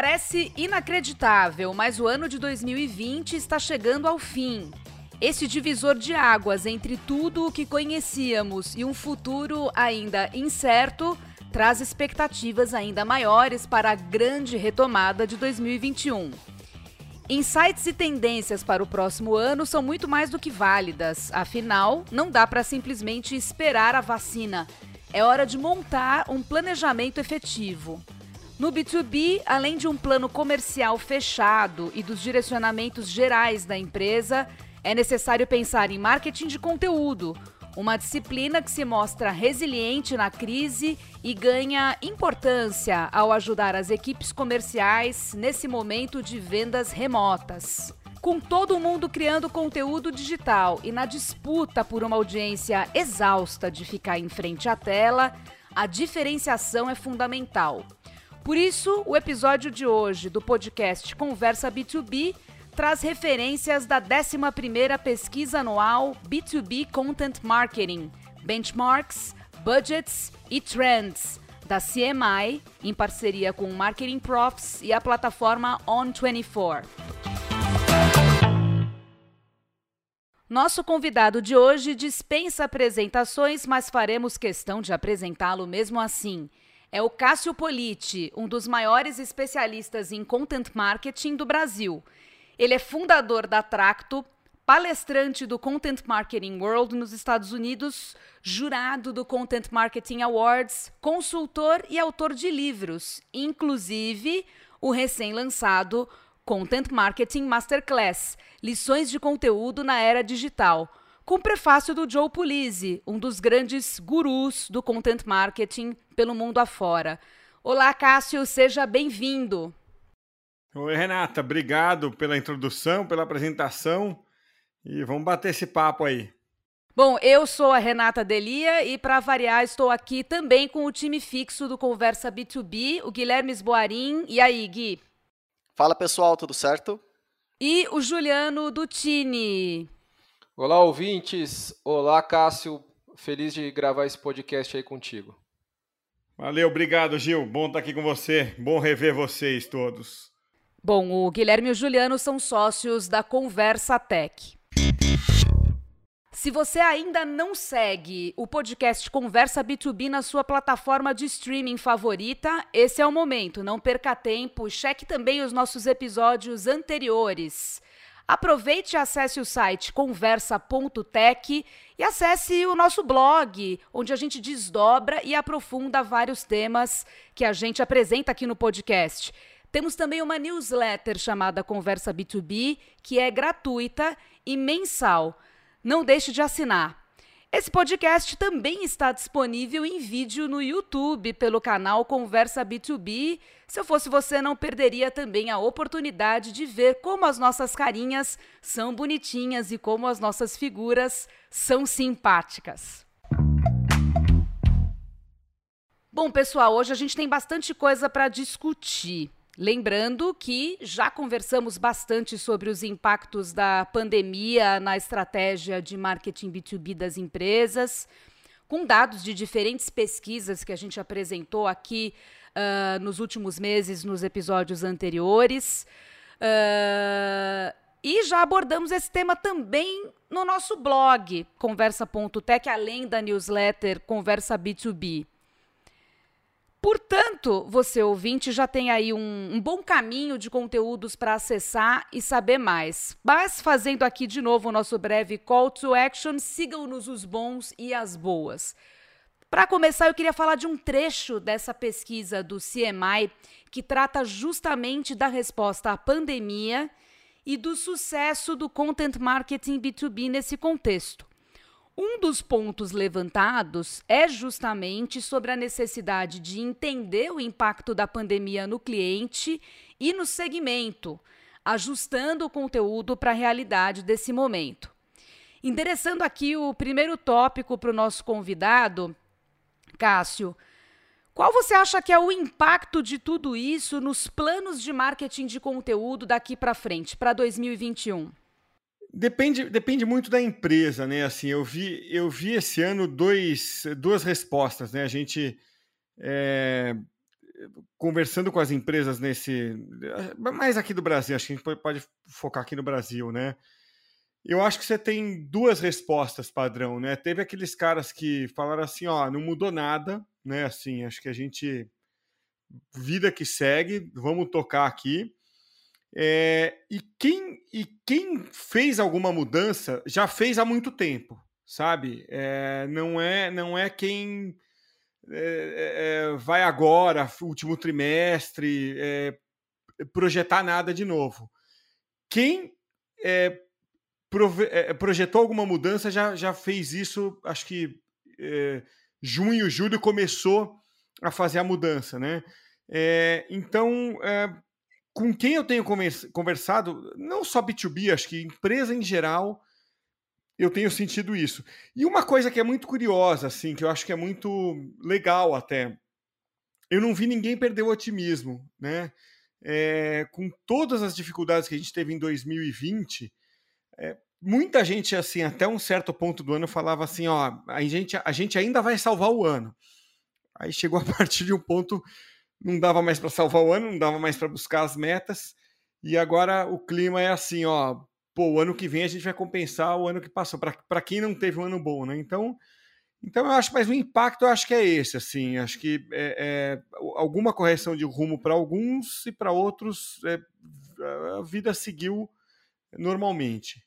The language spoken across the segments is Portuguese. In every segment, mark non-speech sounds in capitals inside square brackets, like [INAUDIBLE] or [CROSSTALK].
Parece inacreditável, mas o ano de 2020 está chegando ao fim. Esse divisor de águas entre tudo o que conhecíamos e um futuro ainda incerto traz expectativas ainda maiores para a grande retomada de 2021. Insights e tendências para o próximo ano são muito mais do que válidas, afinal, não dá para simplesmente esperar a vacina. É hora de montar um planejamento efetivo. No B2B, além de um plano comercial fechado e dos direcionamentos gerais da empresa, é necessário pensar em marketing de conteúdo, uma disciplina que se mostra resiliente na crise e ganha importância ao ajudar as equipes comerciais nesse momento de vendas remotas. Com todo mundo criando conteúdo digital e na disputa por uma audiência exausta de ficar em frente à tela, a diferenciação é fundamental. Por isso, o episódio de hoje do podcast Conversa B2B traz referências da 11ª pesquisa anual B2B Content Marketing, Benchmarks, Budgets e Trends, da CMI, em parceria com Marketing Profs e a plataforma On24. Nosso convidado de hoje dispensa apresentações, mas faremos questão de apresentá-lo mesmo assim. É o Cássio Politi, um dos maiores especialistas em content marketing do Brasil. Ele é fundador da Tracto, palestrante do Content Marketing World nos Estados Unidos, jurado do Content Marketing Awards, consultor e autor de livros, inclusive o recém-lançado Content Marketing Masterclass Lições de Conteúdo na Era Digital, com prefácio do Joe Pulizzi, um dos grandes gurus do content marketing pelo mundo afora. Olá, Cássio, seja bem-vindo. Oi, Renata, obrigado pela introdução, pela apresentação e vamos bater esse papo aí. Bom, eu sou a Renata Delia e, para variar, estou aqui também com o time fixo do Conversa B2B, o Guilherme Esboarim. E aí, Gui? Fala pessoal, tudo certo? E o Juliano Dutini. Olá, ouvintes. Olá, Cássio. Feliz de gravar esse podcast aí contigo. Valeu, obrigado, Gil. Bom estar aqui com você. Bom rever vocês todos. Bom, o Guilherme e o Juliano são sócios da Conversa Tech. Se você ainda não segue o podcast Conversa B2B na sua plataforma de streaming favorita, esse é o momento. Não perca tempo. Cheque também os nossos episódios anteriores. Aproveite e acesse o site conversa.tech e acesse o nosso blog, onde a gente desdobra e aprofunda vários temas que a gente apresenta aqui no podcast. Temos também uma newsletter chamada Conversa B2B, que é gratuita e mensal. Não deixe de assinar. Esse podcast também está disponível em vídeo no YouTube pelo canal Conversa B2B. Se eu fosse você, não perderia também a oportunidade de ver como as nossas carinhas são bonitinhas e como as nossas figuras são simpáticas. Bom, pessoal, hoje a gente tem bastante coisa para discutir. Lembrando que já conversamos bastante sobre os impactos da pandemia na estratégia de marketing B2B das empresas, com dados de diferentes pesquisas que a gente apresentou aqui uh, nos últimos meses, nos episódios anteriores. Uh, e já abordamos esse tema também no nosso blog, conversa.tech, além da newsletter Conversa B2B. Portanto, você ouvinte já tem aí um, um bom caminho de conteúdos para acessar e saber mais. Mas, fazendo aqui de novo o nosso breve call to action, sigam-nos os bons e as boas. Para começar, eu queria falar de um trecho dessa pesquisa do CMI que trata justamente da resposta à pandemia e do sucesso do content marketing B2B nesse contexto. Um dos pontos levantados é justamente sobre a necessidade de entender o impacto da pandemia no cliente e no segmento, ajustando o conteúdo para a realidade desse momento. Endereçando aqui o primeiro tópico para o nosso convidado, Cássio, qual você acha que é o impacto de tudo isso nos planos de marketing de conteúdo daqui para frente, para 2021? Depende, depende muito da empresa, né? Assim, eu vi, eu vi esse ano dois, duas respostas, né? A gente é, conversando com as empresas nesse. Mais aqui do Brasil, acho que a gente pode focar aqui no Brasil, né? Eu acho que você tem duas respostas padrão, né? Teve aqueles caras que falaram assim, ó, não mudou nada, né? Assim, acho que a gente vida que segue, vamos tocar aqui. É, e, quem, e quem fez alguma mudança já fez há muito tempo, sabe? É, não é não é quem é, vai agora, último trimestre, projetar nada de novo. Quem projetou alguma mudança já, já fez isso, acho que junho, julho começou a fazer a mudança, né? Então, com quem eu tenho conversado, não só B2B, acho que empresa em geral, eu tenho sentido isso. E uma coisa que é muito curiosa, assim, que eu acho que é muito legal até, eu não vi ninguém perder o otimismo, né? É, com todas as dificuldades que a gente teve em 2020, é, muita gente, assim, até um certo ponto do ano falava assim, ó, a gente, a gente ainda vai salvar o ano. Aí chegou a [LAUGHS] partir de um ponto, não dava mais para salvar o ano, não dava mais para buscar as metas, e agora o clima é assim, ó, pô, o ano que vem a gente vai compensar o ano que passou, para quem não teve um ano bom, né? Então, então eu acho, mas o impacto eu acho que é esse, assim, acho que é, é alguma correção de rumo para alguns e para outros é, a vida seguiu normalmente.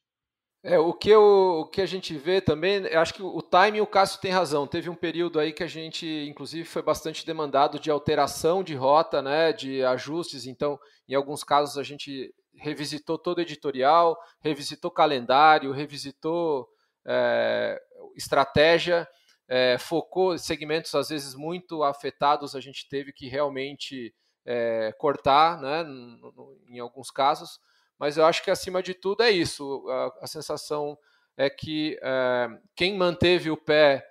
É, o que, eu, o que a gente vê também, acho que o timing, o Cássio tem razão. Teve um período aí que a gente, inclusive, foi bastante demandado de alteração de rota, né, de ajustes. Então, em alguns casos, a gente revisitou todo o editorial, revisitou calendário, revisitou é, estratégia, é, focou segmentos, às vezes, muito afetados, a gente teve que realmente é, cortar, né, em alguns casos mas eu acho que acima de tudo é isso. A, a sensação é que é, quem manteve o pé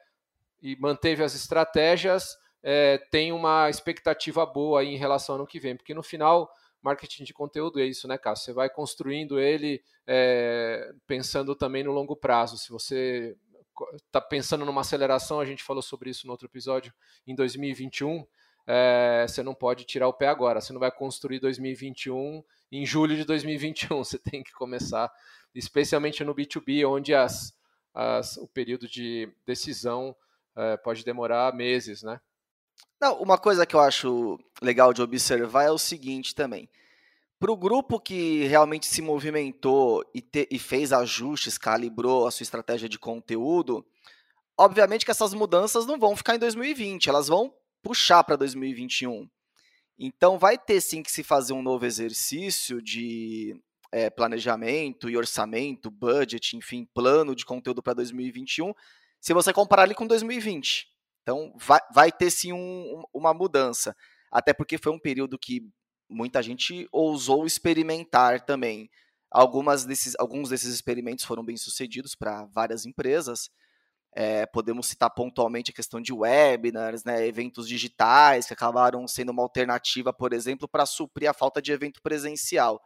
e manteve as estratégias é, tem uma expectativa boa em relação ao ano que vem, porque no final marketing de conteúdo é isso, né, Cássio? Você vai construindo ele é, pensando também no longo prazo. Se você está pensando numa aceleração, a gente falou sobre isso no outro episódio, em 2021, é, você não pode tirar o pé agora. Você não vai construir 2021 em julho de 2021. [LAUGHS] Você tem que começar, especialmente no B2B, onde as, as, o período de decisão é, pode demorar meses, né? Não, uma coisa que eu acho legal de observar é o seguinte também. Para o grupo que realmente se movimentou e, te, e fez ajustes, calibrou a sua estratégia de conteúdo, obviamente que essas mudanças não vão ficar em 2020, elas vão puxar para 2021. Então, vai ter sim que se fazer um novo exercício de é, planejamento e orçamento, budget, enfim, plano de conteúdo para 2021, se você comparar ele com 2020. Então, vai, vai ter sim um, uma mudança. Até porque foi um período que muita gente ousou experimentar também. Algumas desses, alguns desses experimentos foram bem sucedidos para várias empresas, é, podemos citar pontualmente a questão de webinars, né, eventos digitais que acabaram sendo uma alternativa, por exemplo, para suprir a falta de evento presencial.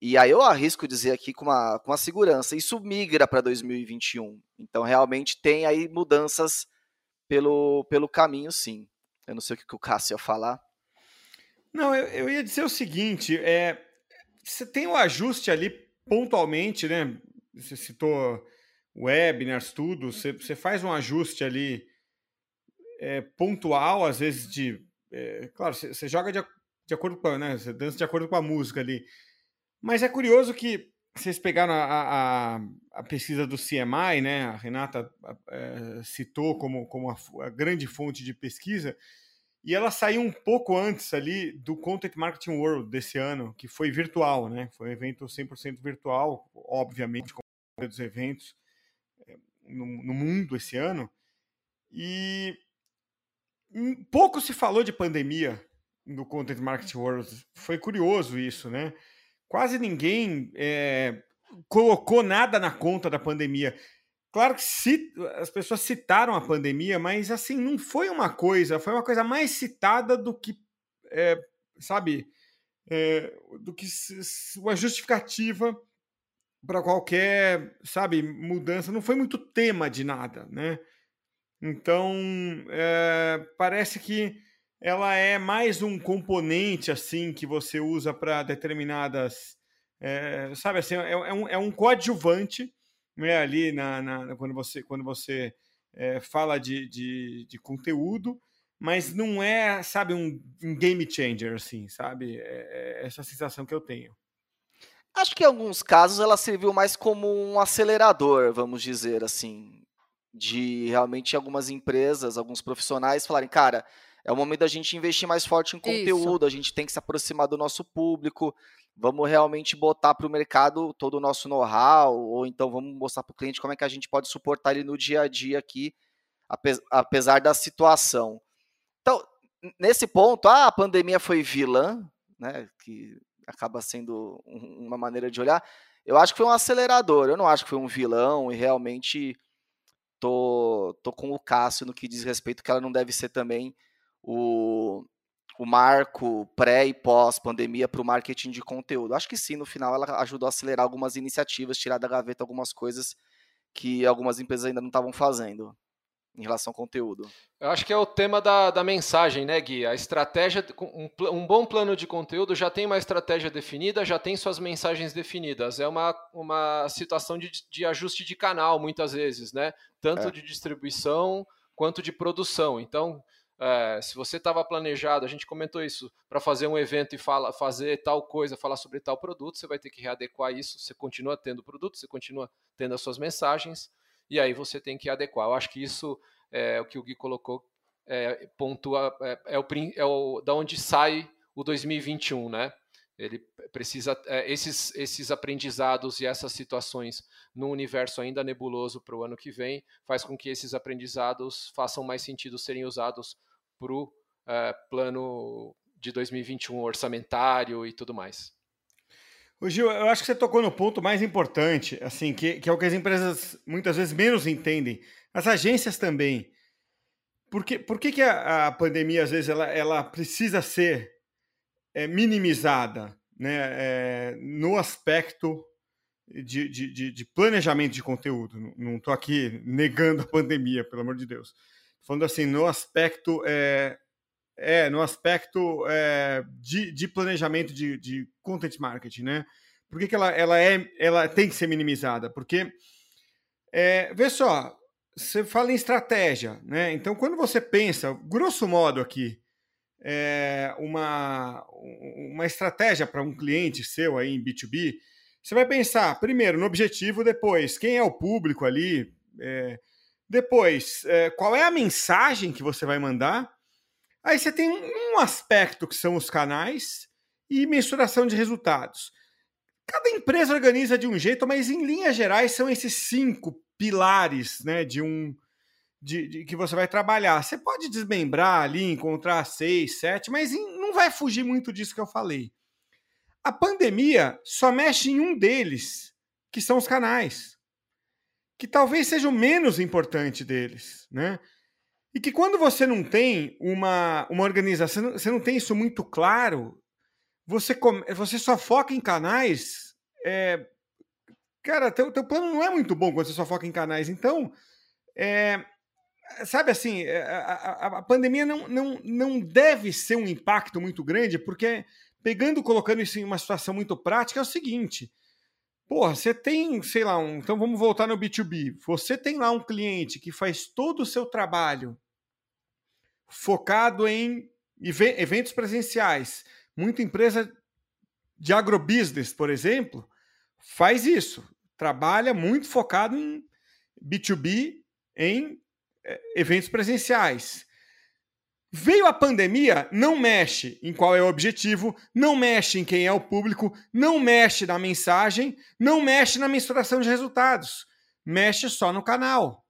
E aí eu arrisco dizer aqui com uma, com uma segurança, isso migra para 2021. Então realmente tem aí mudanças pelo, pelo caminho, sim. Eu não sei o que o Cássio ia falar. Não, eu, eu ia dizer o seguinte, é, você tem o um ajuste ali pontualmente, né? Você citou webinars, tudo, você, faz um ajuste ali é, pontual, às vezes de. É, claro, você, joga de, de, acordo com. Né, você dança de acordo com a música ali. Mas é curioso que vocês pegaram a, a, a pesquisa do CMI, né? A Renata é, citou como, como a, a, grande fonte de pesquisa, e ela saiu um pouco antes ali do Content Marketing World desse ano, que foi virtual, né? Foi um evento 100% virtual, obviamente, com dos eventos no, no mundo esse ano. E pouco se falou de pandemia no Content Marketing World. Foi curioso isso, né? Quase ninguém é, colocou nada na conta da pandemia. Claro que cit, as pessoas citaram a pandemia, mas assim, não foi uma coisa, foi uma coisa mais citada do que, é, sabe, é, do que uma justificativa para qualquer, sabe, mudança. Não foi muito tema de nada, né? Então, é, parece que ela é mais um componente assim que você usa para determinadas, é, sabe assim, é, é, um, é um coadjuvante né, ali na, na, quando você quando você é, fala de, de, de, conteúdo, mas não é, sabe, um, um game changer assim, sabe? É, é essa sensação que eu tenho. Acho que em alguns casos ela serviu mais como um acelerador, vamos dizer assim, de realmente algumas empresas, alguns profissionais falarem, cara, é o momento da gente investir mais forte em conteúdo, Isso. a gente tem que se aproximar do nosso público, vamos realmente botar para o mercado todo o nosso know-how, ou então vamos mostrar para o cliente como é que a gente pode suportar ele no dia a dia aqui, apesar da situação. Então, nesse ponto, ah, a pandemia foi vilã, né, que acaba sendo uma maneira de olhar, eu acho que foi um acelerador, eu não acho que foi um vilão, e realmente tô, tô com o Cássio no que diz respeito que ela não deve ser também o, o marco pré e pós-pandemia para o marketing de conteúdo. Acho que sim, no final ela ajudou a acelerar algumas iniciativas, tirar da gaveta algumas coisas que algumas empresas ainda não estavam fazendo em relação ao conteúdo. Eu acho que é o tema da, da mensagem, né, Gui? A estratégia, um, um, bom plano de conteúdo já tem uma estratégia definida, já tem suas mensagens definidas. É uma, uma situação de, de ajuste de canal, muitas vezes, né? Tanto é. de distribuição quanto de produção. Então, é, se você estava planejado, a gente comentou isso, para fazer um evento e fala, fazer tal coisa, falar sobre tal produto, você vai ter que readequar isso. Você continua tendo produto, você continua tendo as suas mensagens, e aí você tem que adequar. Eu acho que isso é o que o Gui colocou, é, pontua, é, é, o, é o da onde sai o 2021, né? Ele precisa é, esses esses aprendizados e essas situações no universo ainda nebuloso para o ano que vem faz com que esses aprendizados façam mais sentido serem usados para o é, plano de 2021 orçamentário e tudo mais. O Gil, eu acho que você tocou no ponto mais importante, assim, que, que é o que as empresas muitas vezes menos entendem. As agências também. Por que, por que, que a, a pandemia, às vezes, ela, ela precisa ser é, minimizada né, é, no aspecto de, de, de, planejamento de conteúdo? Não estou aqui negando a [LAUGHS] pandemia, pelo amor de Deus falando assim, no aspecto é, é no aspecto é, de, de, planejamento de, de, content marketing, né? Por que, que ela, ela, é, ela tem que ser minimizada? Porque, é, vê só, você fala em estratégia, né? Então, quando você pensa, grosso modo aqui, é, uma, uma estratégia para um cliente seu aí em B2B, você vai pensar, primeiro, no objetivo, depois, quem é o público ali, é, depois, é, qual é a mensagem que você vai mandar? Aí você tem um aspecto que são os canais e mensuração de resultados. Cada empresa organiza de um jeito, mas em linhas gerais são esses cinco pilares né, de um de, de, que você vai trabalhar. Você pode desmembrar ali, encontrar seis, sete, mas em, não vai fugir muito disso que eu falei. A pandemia só mexe em um deles, que são os canais que talvez seja o menos importante deles, né? E que quando você não tem uma, uma organização, você não tem isso muito claro, você, você só foca em canais. É, cara, teu, teu plano não é muito bom quando você só foca em canais. Então, é, sabe assim, é, a, a, a, pandemia não, não, não deve ser um impacto muito grande, porque pegando, colocando isso em uma situação muito prática, é o seguinte: Porra, você tem, sei lá, um, então vamos voltar no B2B. Você tem lá um cliente que faz todo o seu trabalho focado em eventos presenciais. Muita empresa de agrobusiness, por exemplo, faz isso. Trabalha muito focado em B2B, em eh, eventos presenciais. Veio a pandemia, não mexe em qual é o objetivo, não mexe em quem é o público, não mexe na mensagem, não mexe na mensuração de resultados, mexe só no canal.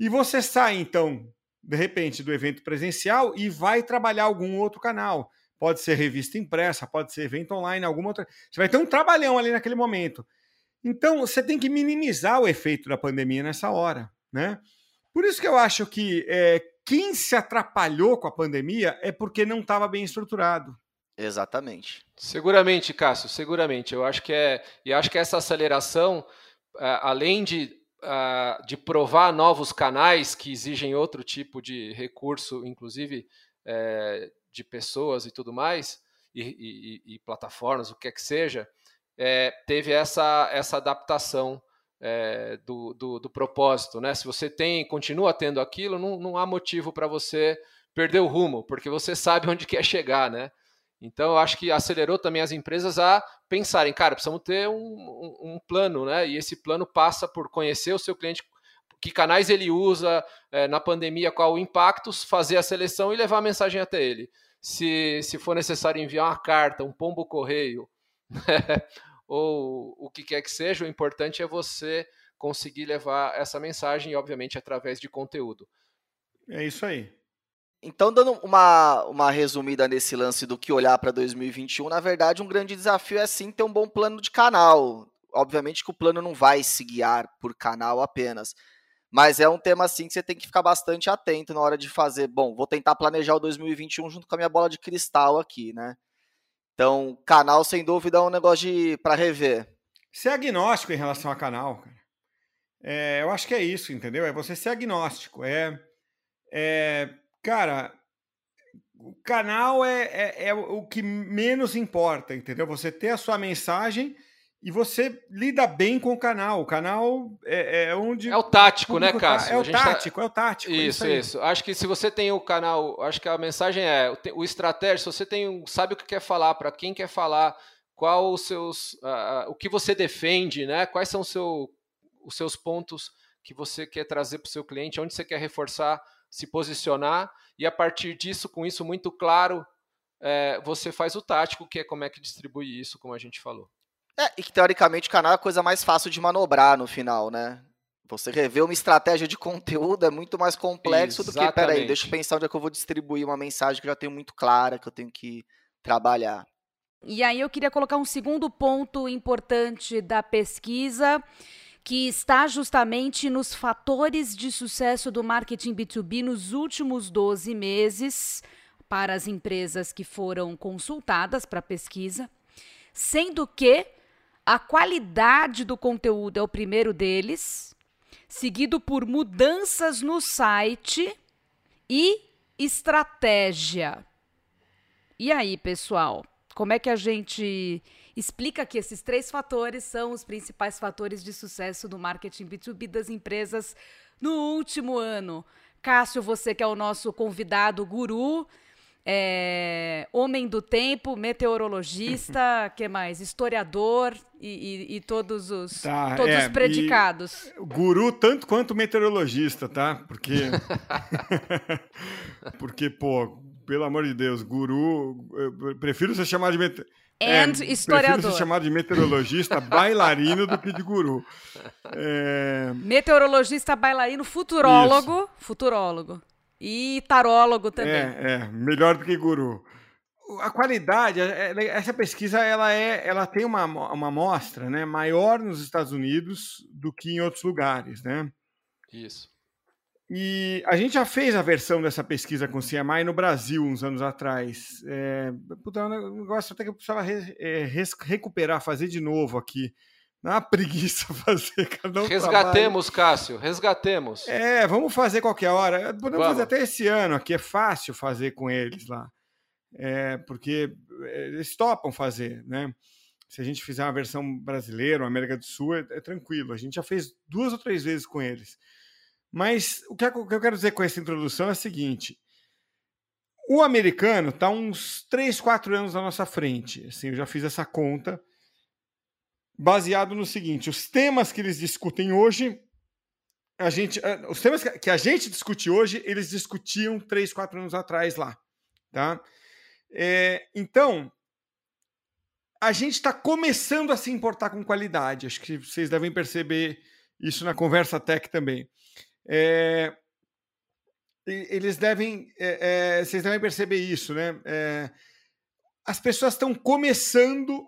E você sai, então, de repente, do evento presencial e vai trabalhar algum outro canal. Pode ser revista impressa, pode ser evento online, alguma outra. Você vai ter um trabalhão ali naquele momento. Então, você tem que minimizar o efeito da pandemia nessa hora, né? Por isso que eu acho que é, quem se atrapalhou com a pandemia é porque não estava bem estruturado. Exatamente. Seguramente, Cássio, seguramente. Eu acho que é. E acho que essa aceleração, além de, de provar novos canais que exigem outro tipo de recurso, inclusive é, de pessoas e tudo mais, e, e, e plataformas, o que é que seja, é, teve essa, essa adaptação é, do, do, do, propósito. Né? Se você tem, continua tendo aquilo, não, não há motivo para você perder o rumo, porque você sabe onde quer chegar, né? Então, eu acho que acelerou também as empresas a pensarem, cara, precisamos ter um, um, um plano, né? E esse plano passa por conhecer o seu cliente, que canais ele usa é, na pandemia, qual o impacto, fazer a seleção e levar a mensagem até ele. Se, se for necessário enviar uma carta, um pombo correio, [LAUGHS] né? Ou o que quer que seja, o importante é você conseguir levar essa mensagem, obviamente, através de conteúdo. É isso aí. Então, dando uma, uma resumida nesse lance do que olhar para 2021, na verdade, um grande desafio é sim ter um bom plano de canal. Obviamente que o plano não vai se guiar por canal apenas, mas é um tema assim que você tem que ficar bastante atento na hora de fazer. Bom, vou tentar planejar o 2021 junto com a minha bola de cristal aqui, né? Então, canal sem dúvida é um negócio para rever. Ser agnóstico em relação a canal, cara. É, eu acho que é isso, entendeu? É você ser agnóstico. É, é Cara, o canal é, é, é, o que menos importa, entendeu? Você ter a sua mensagem e você lida bem com o canal. O canal é, é onde. É o tático, né, tá. Cássio? É o tático, tá... é o tático. Isso, isso, isso, Acho que se você tem o canal, acho que a mensagem é o estratégia. Se você tem, sabe o que quer falar, para quem quer falar, qual os seus, uh, o que você defende, né? Quais são seu, os seus pontos que você quer trazer para o seu cliente, onde você quer reforçar se posicionar e a partir disso, com isso muito claro, é, você faz o tático, que é como é que distribui isso, como a gente falou. É, e que teoricamente o canal é a coisa mais fácil de manobrar no final, né? Você rever uma estratégia de conteúdo é muito mais complexo Exatamente. do que, peraí, deixa eu pensar onde é que eu vou distribuir uma mensagem que eu já tenho muito clara, que eu tenho que trabalhar. E aí eu queria colocar um segundo ponto importante da pesquisa, que está justamente nos fatores de sucesso do marketing B2B nos últimos 12 meses para as empresas que foram consultadas para a pesquisa, sendo que a qualidade do conteúdo é o primeiro deles, seguido por mudanças no site e estratégia. E aí, pessoal, como é que a gente explica que esses três fatores são os principais fatores de sucesso do marketing B2B das empresas no último ano. Cássio, você que é o nosso convidado guru, é, homem do tempo, meteorologista, [LAUGHS] que mais? Historiador e, e, e todos os tá, todos é, os predicados. Guru tanto quanto meteorologista, tá? Porque [LAUGHS] porque pô, pelo amor de Deus, guru, eu prefiro ser chamado de é, historiador. Prefiro ser chamado de meteorologista, bailarino do que de guru. É... Meteorologista, bailarino, futurólogo, Isso. futurólogo. E tarólogo também. É, é, melhor do que guru. A qualidade, é, é, essa pesquisa ela, é, ela tem uma, uma amostra né, maior nos Estados Unidos do que em outros lugares. Né? Isso. E a gente já fez a versão dessa pesquisa com o CMI no Brasil uns anos atrás. É, puta, é um negócio até que eu precisava re, é, recuperar, fazer de novo aqui. Não é uma preguiça [LAUGHS] fazer cada um Resgatemos. Cássio, resgatemos. É, vamos fazer qualquer hora. Podemos vamos. fazer até esse ano aqui, é fácil fazer com eles lá. É, porque é, eles topam fazer, né? Se a gente fizer uma versão brasileira, América do Sul, é, é tranquilo. A gente já fez duas ou três vezes com eles. Mas o que eu quero dizer com essa introdução é o seguinte: o americano está uns 3, 4 anos na nossa frente. Assim, eu já fiz essa conta, baseado no seguinte: os temas que eles discutem hoje, a gente, eh, os temas que a gente discute hoje, eles discutiam 3, 4 anos atrás lá. Tá? É, então, a gente está começando a se importar com qualidade. Acho que vocês devem perceber isso na conversa tech também. É, eles devem, é, é, vocês devem perceber isso, né? É, as pessoas estão começando,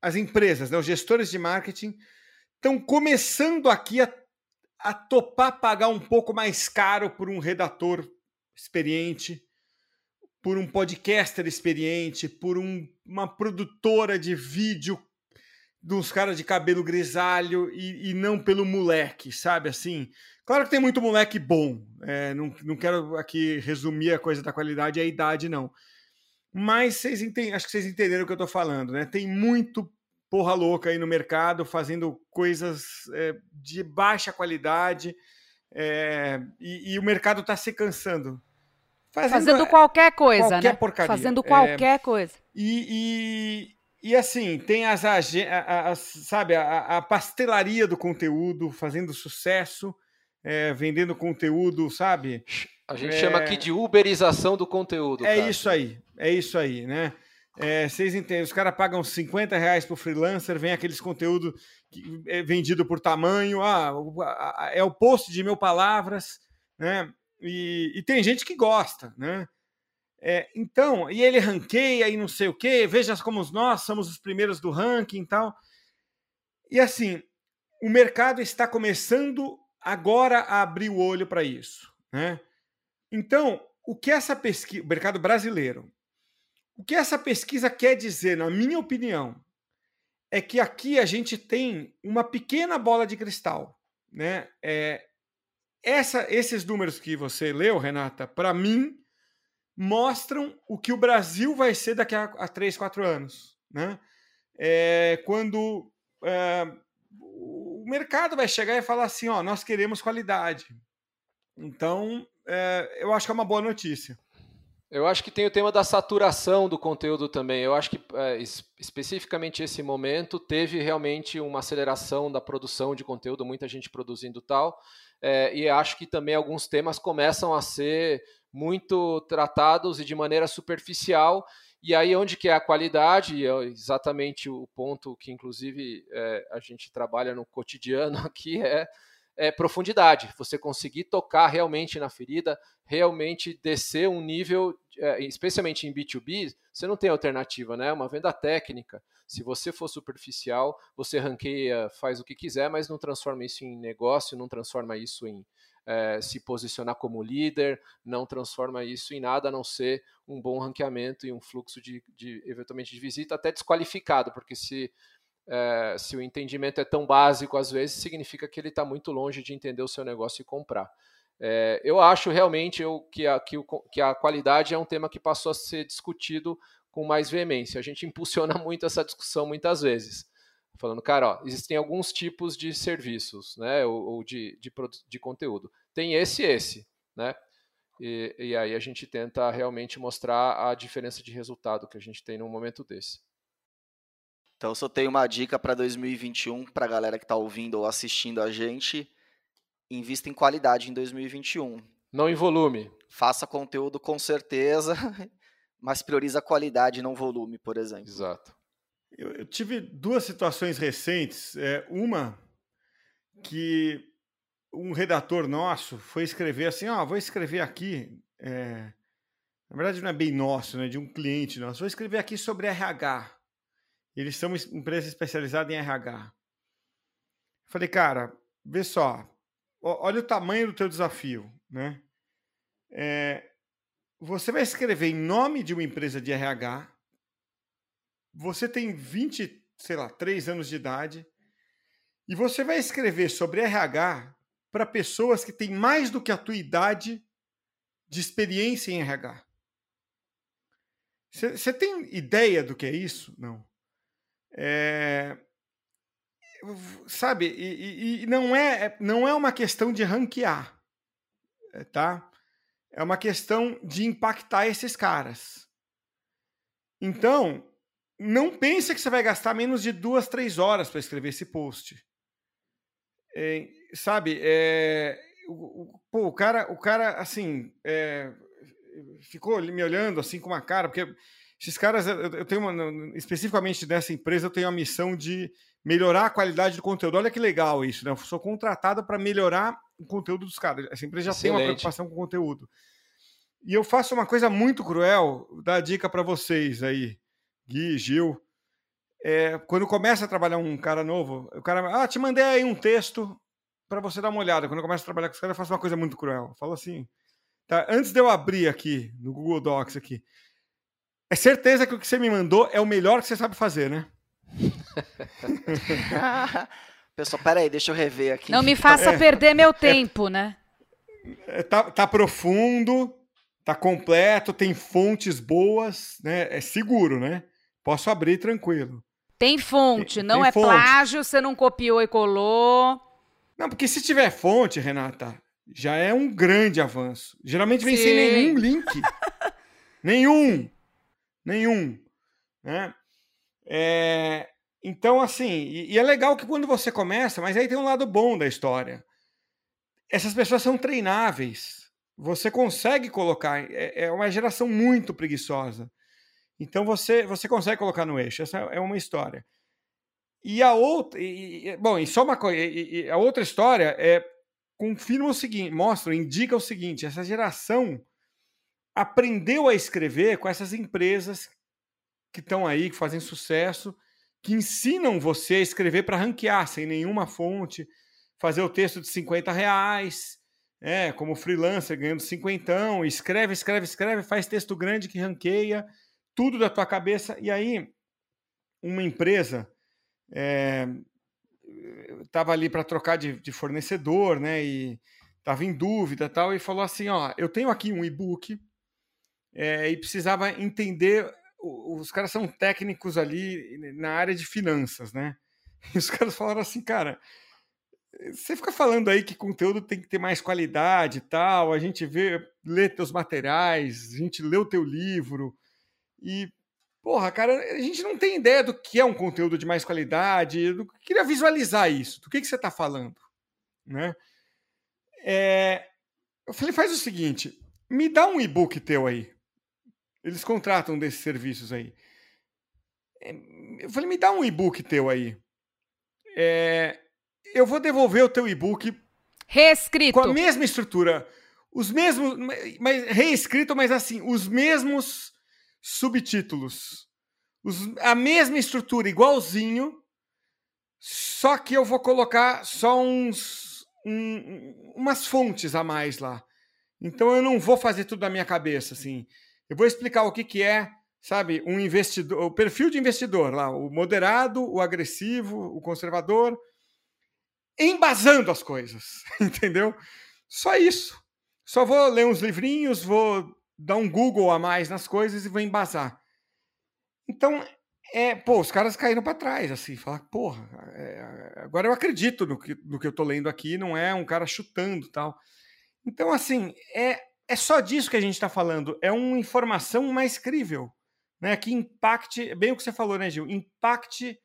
as empresas, né, os gestores de marketing, estão começando aqui a, a topar pagar um pouco mais caro por um redator experiente, por um podcaster experiente, por um, uma produtora de vídeo dos caras de cabelo grisalho e, e não pelo moleque, sabe assim? Claro que tem muito moleque bom. É, não, não quero aqui resumir a coisa da qualidade e a idade, não. Mas vocês entendem, acho que vocês entenderam o que eu estou falando, né? Tem muito porra louca aí no mercado fazendo coisas é, de baixa qualidade é, e, e, o mercado está se cansando. Fazendo, fazendo qualquer coisa, qualquer né? Porcaria. Fazendo qualquer é, coisa. E, e, e, assim, tem as, as sabe, a, a, pastelaria do conteúdo fazendo sucesso, é, vendendo conteúdo, sabe? A gente chama aqui de uberização do conteúdo. É cara. isso aí, é isso aí, né? É, vocês entendem, os caras pagam 50 reais por freelancer, vem aqueles conteúdos é vendido por tamanho, ah, é o post de mil palavras, né? E, e tem gente que gosta, né? É, então, e ele ranqueia e não sei o quê, veja como nós somos os primeiros do ranking e tal. E assim, o mercado está começando agora a abrir o olho para isso, né? Então, o que essa pesquisa, o mercado brasileiro, o que essa pesquisa quer dizer, na minha opinião, é que aqui a gente tem uma pequena bola de cristal, né? É, essa, esses números que você leu, Renata, para mim mostram o que o Brasil vai ser daqui a, a 3, 4 anos, né? É, quando é, o mercado vai chegar e falar assim, ó, nós queremos qualidade. Então, é, eu acho que é uma boa notícia. Eu acho que tem o tema da saturação do conteúdo também. Eu acho que é, especificamente esse momento teve realmente uma aceleração da produção de conteúdo, muita gente produzindo tal. É, e acho que também alguns temas começam a ser muito tratados e de maneira superficial. E aí, onde que é a qualidade, é exatamente o ponto que, inclusive, é, a gente trabalha no cotidiano [LAUGHS] aqui, é é, profundidade, você conseguir tocar realmente na ferida, realmente descer um nível, é, especialmente em B2B, você não tem alternativa, né? Uma venda técnica. Se você for superficial, você ranqueia, faz o que quiser, mas não transforma isso em negócio, não transforma isso em é, se posicionar como líder, não transforma isso em nada a não ser um bom ranqueamento e um fluxo de, de eventualmente de visita, até desqualificado, porque se é, se o entendimento é tão básico às vezes, significa que ele está muito longe de entender o seu negócio e comprar. É, eu acho realmente eu, que, a, que, o, que a qualidade é um tema que passou a ser discutido com mais veemência. A gente impulsiona [LAUGHS] muito essa discussão muitas vezes. Falando, cara, ó, existem alguns tipos de serviços, né, ou, ou de, de, de, conteúdo. Tem esse e esse, né? E, e aí a gente tenta realmente mostrar a diferença de resultado que a gente tem num momento desse. Então, eu tenho uma dica para 2021, para a galera que está ouvindo ou assistindo a gente, invista em qualidade em 2021. Não em volume. Faça conteúdo com certeza, [LAUGHS] mas prioriza a qualidade, não volume, por exemplo. Exato. Eu, eu tive duas situações recentes. É, uma que um redator nosso foi escrever assim, ó, oh, vou escrever aqui, é, na verdade não é bem nosso, né, de um cliente nosso, vou escrever aqui sobre RH. Eles são empresa especializada em RH. Falei, cara, vê só, olha o tamanho do teu desafio, né? É, você vai escrever em nome de uma empresa de RH, você tem 20, sei lá, 3 anos de idade, e você vai escrever sobre RH para pessoas que têm mais do que a tua idade de experiência em RH. Você tem ideia do que é isso? Não. É, sabe, e, e, não, é, não é uma questão de ranquear, é, tá? É uma questão de impactar esses caras. Então, não pense que você vai gastar menos de duas, três horas para escrever esse post. É, sabe, é, o, pô, o, cara, o cara, assim, é, ficou me olhando assim com uma cara, porque esses caras, eu tenho uma, especificamente dessa empresa, eu tenho a missão de melhorar a qualidade do conteúdo. Olha que legal isso, né? Eu sou contratado para melhorar o conteúdo dos caras. Essa empresa já Excelente. tem uma preocupação com o conteúdo. E eu faço uma coisa muito cruel, dar dica para vocês aí, Gui, Gil. É, quando começa a trabalhar um cara novo, o cara, ah, te mandei aí um texto para você dar uma olhada. Quando eu começo a trabalhar com os caras, eu faço uma coisa muito cruel. Eu falo assim, tá, antes de eu abrir aqui no Google Docs aqui, é certeza que o que você me mandou é o melhor que você sabe fazer, né? [LAUGHS] Pessoal, peraí, deixa eu rever aqui. Não me faça é, perder meu tempo, é, né? É, tá, tá profundo, tá completo, tem fontes boas, né? É seguro, né? Posso abrir tranquilo. Tem fonte, tem, não tem é fonte. plágio, você não copiou e colou. Não, porque se tiver fonte, Renata, já é um grande avanço. Geralmente vem Sim. sem nenhum link. [LAUGHS] nenhum. Nenhum. Né? É, então, assim, e, e, é legal que quando você começa, mas aí tem um lado bom da história. Essas pessoas são treináveis. Você consegue colocar. É, é uma geração muito preguiçosa. Então você, você consegue colocar no eixo. Essa é uma história. E a outra. E, bom, e só uma coisa. E, a outra história é. Confirma o seguinte, mostra, indica o seguinte: essa geração aprendeu a escrever com essas empresas que estão aí, que fazem sucesso, que ensinam você a escrever para ranquear, sem nenhuma fonte, fazer o texto de 50 reais, é, como freelancer, ganhando cinquentão, escreve, escreve, escreve, faz texto grande que ranqueia, tudo da tua cabeça. E aí, uma empresa estava é, ali para trocar de, de, fornecedor, né? E estava em dúvida tal, e falou assim: ó, eu tenho aqui um e-book é, e precisava entender. Os caras são técnicos ali na área de finanças, né? [LAUGHS] E os caras falaram assim, cara, você fica falando aí que conteúdo tem que ter mais qualidade e tal, a gente vê, lê teus materiais, a gente lê o teu livro, e, porra, cara, a gente não tem ideia do que é um conteúdo de mais qualidade, eu queria visualizar isso, do que, que você está falando, né? É, eu falei, faz o seguinte, me dá um e-book teu aí. Eles contratam desses serviços aí. É, eu falei, me dá um e-book teu aí. É, eu vou devolver o teu e-book reescrito com a mesma estrutura, os mesmos, mas reescrito, mas assim, os mesmos subtítulos, os, a mesma estrutura, igualzinho, só que eu vou colocar só uns um, umas fontes a mais lá. Então eu não vou fazer tudo na minha cabeça, assim. Eu vou explicar o que, que é, sabe, um investidor, o perfil de investidor lá, o moderado, o agressivo, o conservador, embasando as coisas, [LAUGHS] entendeu? Só isso. Só vou ler uns livrinhos, vou dar um Google a mais nas coisas e vou embasar. Então, é, pô, os caras caíram para trás, assim, falar, porra, é, agora eu acredito no que, no que eu tô lendo aqui, não é um cara chutando tal. Então, assim, é, é só disso que a gente está falando, é uma informação mais crível, né, que impacte, bem o que você falou, né, Gil, impacte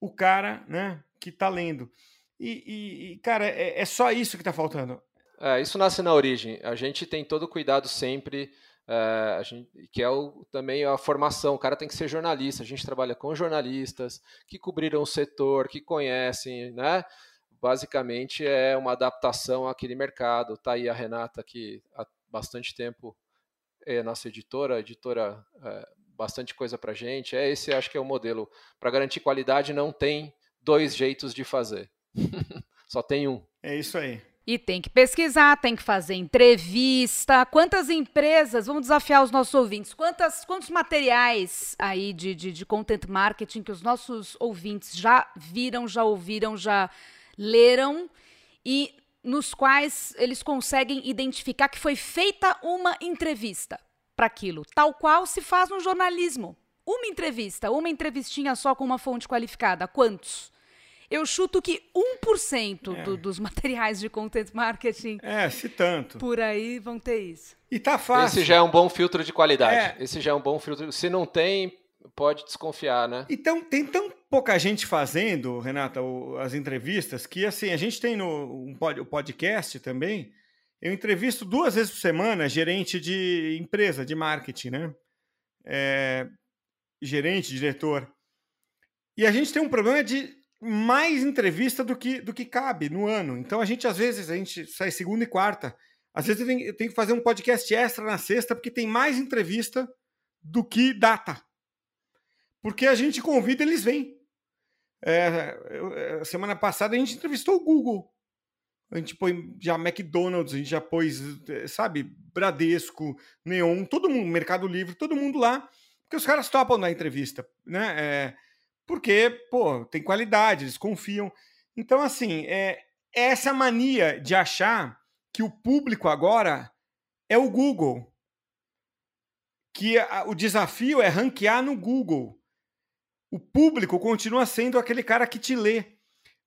o cara, né, que está lendo. E, e, cara, é, é, só isso que está faltando. É, isso nasce na origem. A gente tem todo cuidado sempre, é, gente, que é o, também a formação. O cara tem que ser jornalista. A gente trabalha com jornalistas que cobriram o setor, que conhecem, né? Basicamente é uma adaptação àquele mercado. Tá aí a Renata que bastante tempo é nossa editora, editora é, bastante coisa para gente. É esse, acho que é o modelo para garantir qualidade. Não tem dois jeitos de fazer. [LAUGHS] Só tem um. É isso aí. E tem que pesquisar, tem que fazer entrevista. Quantas empresas, vamos desafiar os nossos ouvintes, quantas, quantos materiais aí de, de, de content marketing que os nossos ouvintes já viram, já ouviram, já leram e nos quais eles conseguem identificar que foi feita uma entrevista para aquilo, tal qual se faz no jornalismo. Uma entrevista, uma entrevistinha só com uma fonte qualificada. Quantos? Eu chuto que 1% é. do, dos materiais de content marketing. É, se tanto. Por aí vão ter isso. E tá fácil. Esse já é um bom filtro de qualidade. É. Esse já é um bom filtro. Se não tem, pode desconfiar, né? Então, tem tão pouca gente fazendo, Renata, as entrevistas, que assim, a gente tem no um pod, o podcast também. Eu entrevisto duas vezes por semana gerente de empresa, de marketing, né? É, gerente, diretor. E a gente tem um problema de mais entrevista do que, do que cabe no ano. Então a gente, às vezes, a gente sai segunda e quarta. Às vezes eu tenho, eu tenho que fazer um podcast extra na sexta, porque tem mais entrevista do que data. Porque a gente convida, eles vêm. É, é, semana passada a gente entrevistou o Google. A gente põe já McDonald's, a gente já pôs, é, sabe, Bradesco, Neon, todo mundo, Mercado Livre, todo mundo lá, porque os caras topam na entrevista, né? É, porque, pô, tem qualidade, eles confiam. Então, assim, é, é essa mania de achar que o público agora é o Google. que a, o desafio é ranquear no Google. O público continua sendo aquele cara que te lê.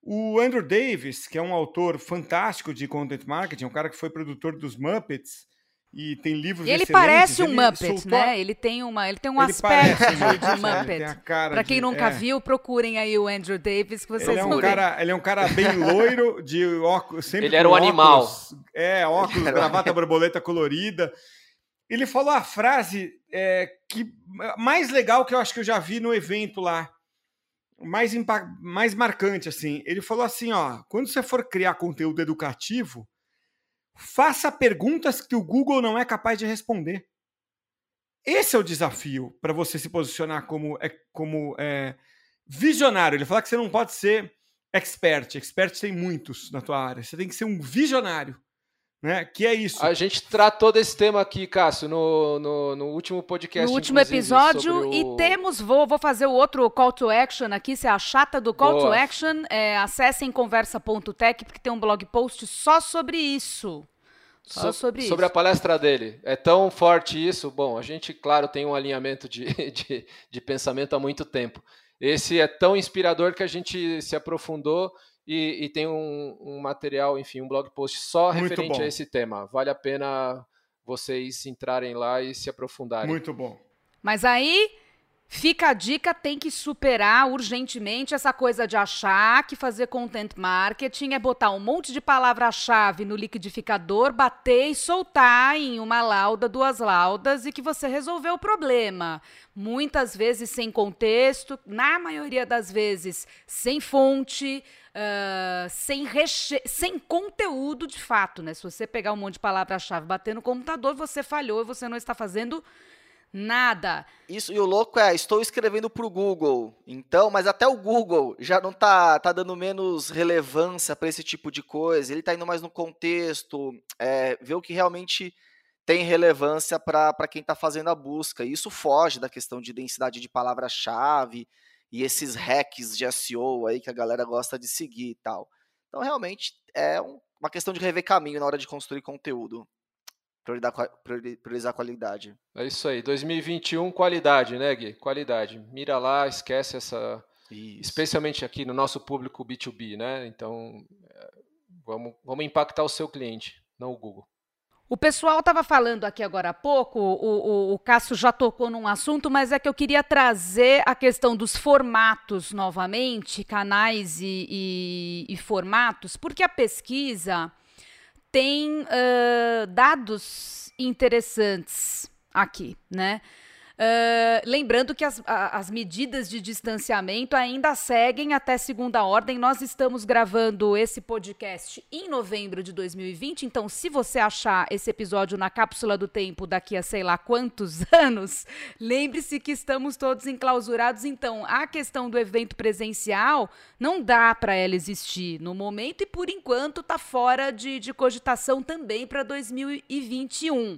O Andrew Davis, que é um autor fantástico de content marketing, um cara que foi produtor dos Muppets, e tem livros e ele parece um Muppet, né? Ele tem uma, ele tem um ele aspecto de Muppet. Para quem de, nunca é. viu, procurem aí o Andrew Davis que vocês ele é um vão cara, Ele é um cara bem [LAUGHS] loiro, de óculos, sempre Ele era um óculos, animal. É, óculos, gravata borboleta colorida. Ele falou a frase é, que mais legal que eu acho que eu já vi no evento lá. Mais, mais marcante, assim. Ele falou assim, ó, quando você for criar conteúdo educativo, Faça perguntas que o Google não é capaz de responder. Esse é o desafio para você se posicionar como, é, como é, visionário. Ele fala que você não pode ser expert. Expert tem muitos na tua área. Você tem que ser um visionário. Né? Que é isso. A gente tratou desse tema aqui, Cássio, no, no, no último podcast. No último episódio. O... E temos, vou, vou fazer o outro call to action aqui, se é a chata do call Boa. to action. É, acessem conversa.tech, porque tem um blog post só sobre isso. Só so, sobre, sobre a palestra dele. É tão forte isso. Bom, a gente, claro, tem um alinhamento de, [LAUGHS] de, de pensamento há muito tempo. Esse é tão inspirador que a gente se aprofundou e, e tem um, um, material, enfim, um blog post só Muito referente bom. a esse tema. Vale a pena vocês entrarem lá e se aprofundarem. Muito bom. Mas aí Fica a dica, tem que superar urgentemente essa coisa de achar que fazer content marketing é botar um monte de palavra-chave no liquidificador, bater e soltar em uma lauda, duas laudas e que você resolveu o problema. Muitas vezes sem contexto, na maioria das vezes sem fonte, uh, sem, reche... sem conteúdo de fato, né? Se você pegar um monte de palavra-chave, bater no computador, você falhou e você não está fazendo. Isso, e o louco é, estou escrevendo para o Google. Então, mas até o Google já não tá, tá dando menos relevância para esse tipo de coisa. Ele está indo mais no contexto, é, ver o que realmente tem relevância para quem está fazendo a busca. E isso foge da questão de densidade de palavra-chave e esses hacks de SEO aí que a galera gosta de seguir e tal. Então, realmente, é um, uma questão de rever caminho na hora de construir conteúdo priorizar a qualidade. É isso aí. 2021, qualidade, né, Gui? Qualidade. Mira lá, esquece essa. Isso. Especialmente aqui no nosso público B2B, né? Então, é, vamos, vamos impactar o seu cliente, não o Google. O pessoal estava falando aqui agora há pouco, o, o, o Cássio já tocou num assunto, mas é que eu queria trazer a questão dos formatos novamente, canais e, e, e formatos, porque a pesquisa tem uh, dados interessantes aqui, né? Uh, lembrando que as, as, medidas de distanciamento ainda seguem até segunda ordem. Nós estamos gravando esse podcast em novembro de 2020, então, se você achar esse episódio na cápsula do tempo daqui a sei lá quantos [LAUGHS] anos, lembre-se que estamos todos enclausurados. Então, a questão do evento presencial não dá para ela existir no momento e, por enquanto, está fora de, de cogitação também para 2021.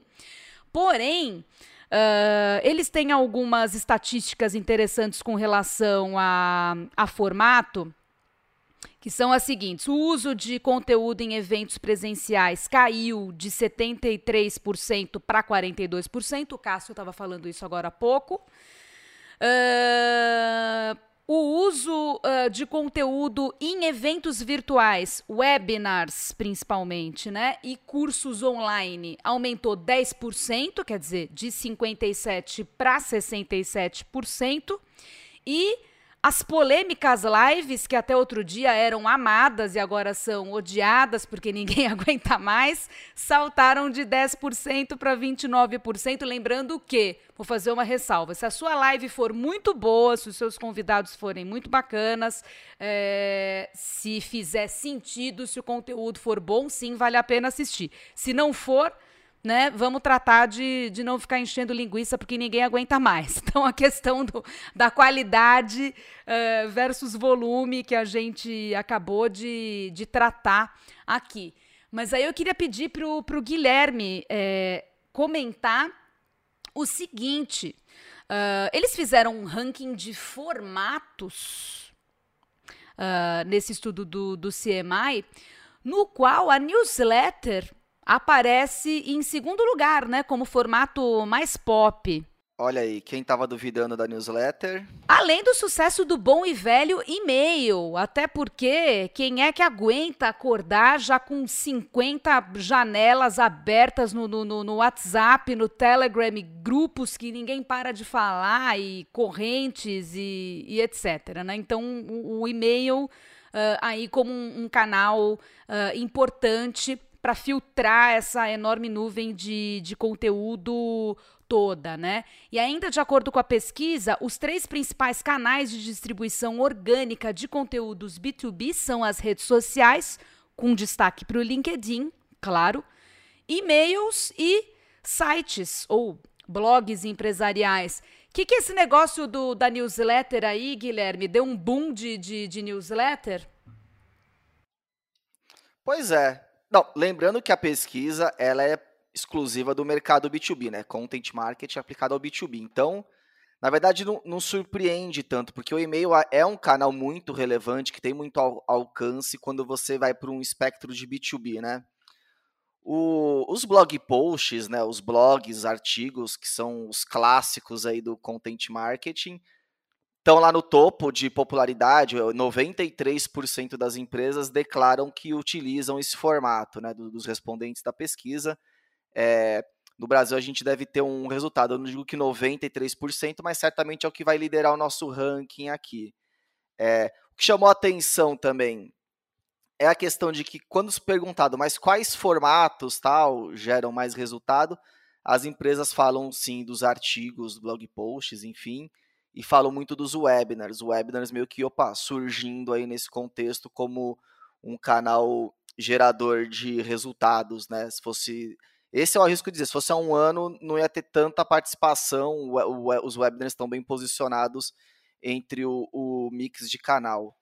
Porém. Uh, eles têm algumas estatísticas interessantes com relação a, a formato, que são as seguintes: o uso de conteúdo em eventos presenciais caiu de 73% para 42%. O Cássio estava falando isso agora há pouco. Uh, o uso uh, de conteúdo em eventos virtuais, webinars principalmente, né? E cursos online aumentou 10%, quer dizer, de 57% para 67%. E as polêmicas lives, que até outro dia eram amadas e agora são odiadas porque [LAUGHS] ninguém aguenta mais, saltaram de 10% para 29%. Lembrando que, vou fazer uma ressalva: se a sua live for muito boa, se os seus convidados forem muito bacanas, é, se fizer sentido, se o conteúdo for bom, sim, vale a pena assistir. Se não for né, vamos tratar de, de não ficar enchendo linguiça porque ninguém aguenta mais. [LAUGHS] Então, a questão do, da qualidade uh, versus volume que a gente acabou de, de tratar aqui. Mas aí eu queria pedir para o Guilherme é, comentar o seguinte: uh, eles fizeram um ranking de formatos uh, nesse estudo do, do CMI, no qual a newsletter aparece em segundo lugar, né, como formato mais pop. Olha aí, quem estava duvidando da newsletter? Além do sucesso do bom e velho e-mail, até porque quem é que aguenta acordar já com 50 janelas abertas no, no, no WhatsApp, no Telegram, grupos que ninguém para de falar e correntes e, e etc. Né? Então, o, o e-mail uh, aí como um, um canal uh, importante para filtrar essa enorme nuvem de, de conteúdo toda, né? E ainda de acordo com a pesquisa, os três principais canais de distribuição orgânica de conteúdos B2B são as redes sociais, com destaque para o LinkedIn, claro, e-mails e sites ou blogs empresariais. O que, que esse negócio do, da newsletter aí, Guilherme? Deu um boom de, de, de newsletter? Pois é. Não, lembrando que a pesquisa ela é exclusiva do mercado B2B, né? Content marketing aplicado ao B2B. Então, na verdade, não, não surpreende tanto, porque o e-mail é um canal muito relevante, que tem muito al alcance quando você vai para um espectro de B2B, né? O, os blog posts, né, os blogs, artigos, que são os clássicos aí do content marketing, estão lá no topo de popularidade. 93% das empresas declaram que utilizam esse formato, né, dos respondentes da pesquisa. É, no Brasil a gente deve ter um resultado, eu não digo que 93%, mas certamente é o que vai liderar o nosso ranking aqui. É, o que chamou atenção também é a questão de que quando se perguntado, mas quais formatos tal geram mais resultado, as empresas falam sim dos artigos, blog posts, enfim, e falam muito dos webinars. Webinars meio que, opa, surgindo aí nesse contexto como um canal gerador de resultados, né? Se fosse esse é o risco de dizer, se fosse há um ano, não ia ter tanta participação, os webinars estão bem posicionados entre o, o, mix de canal.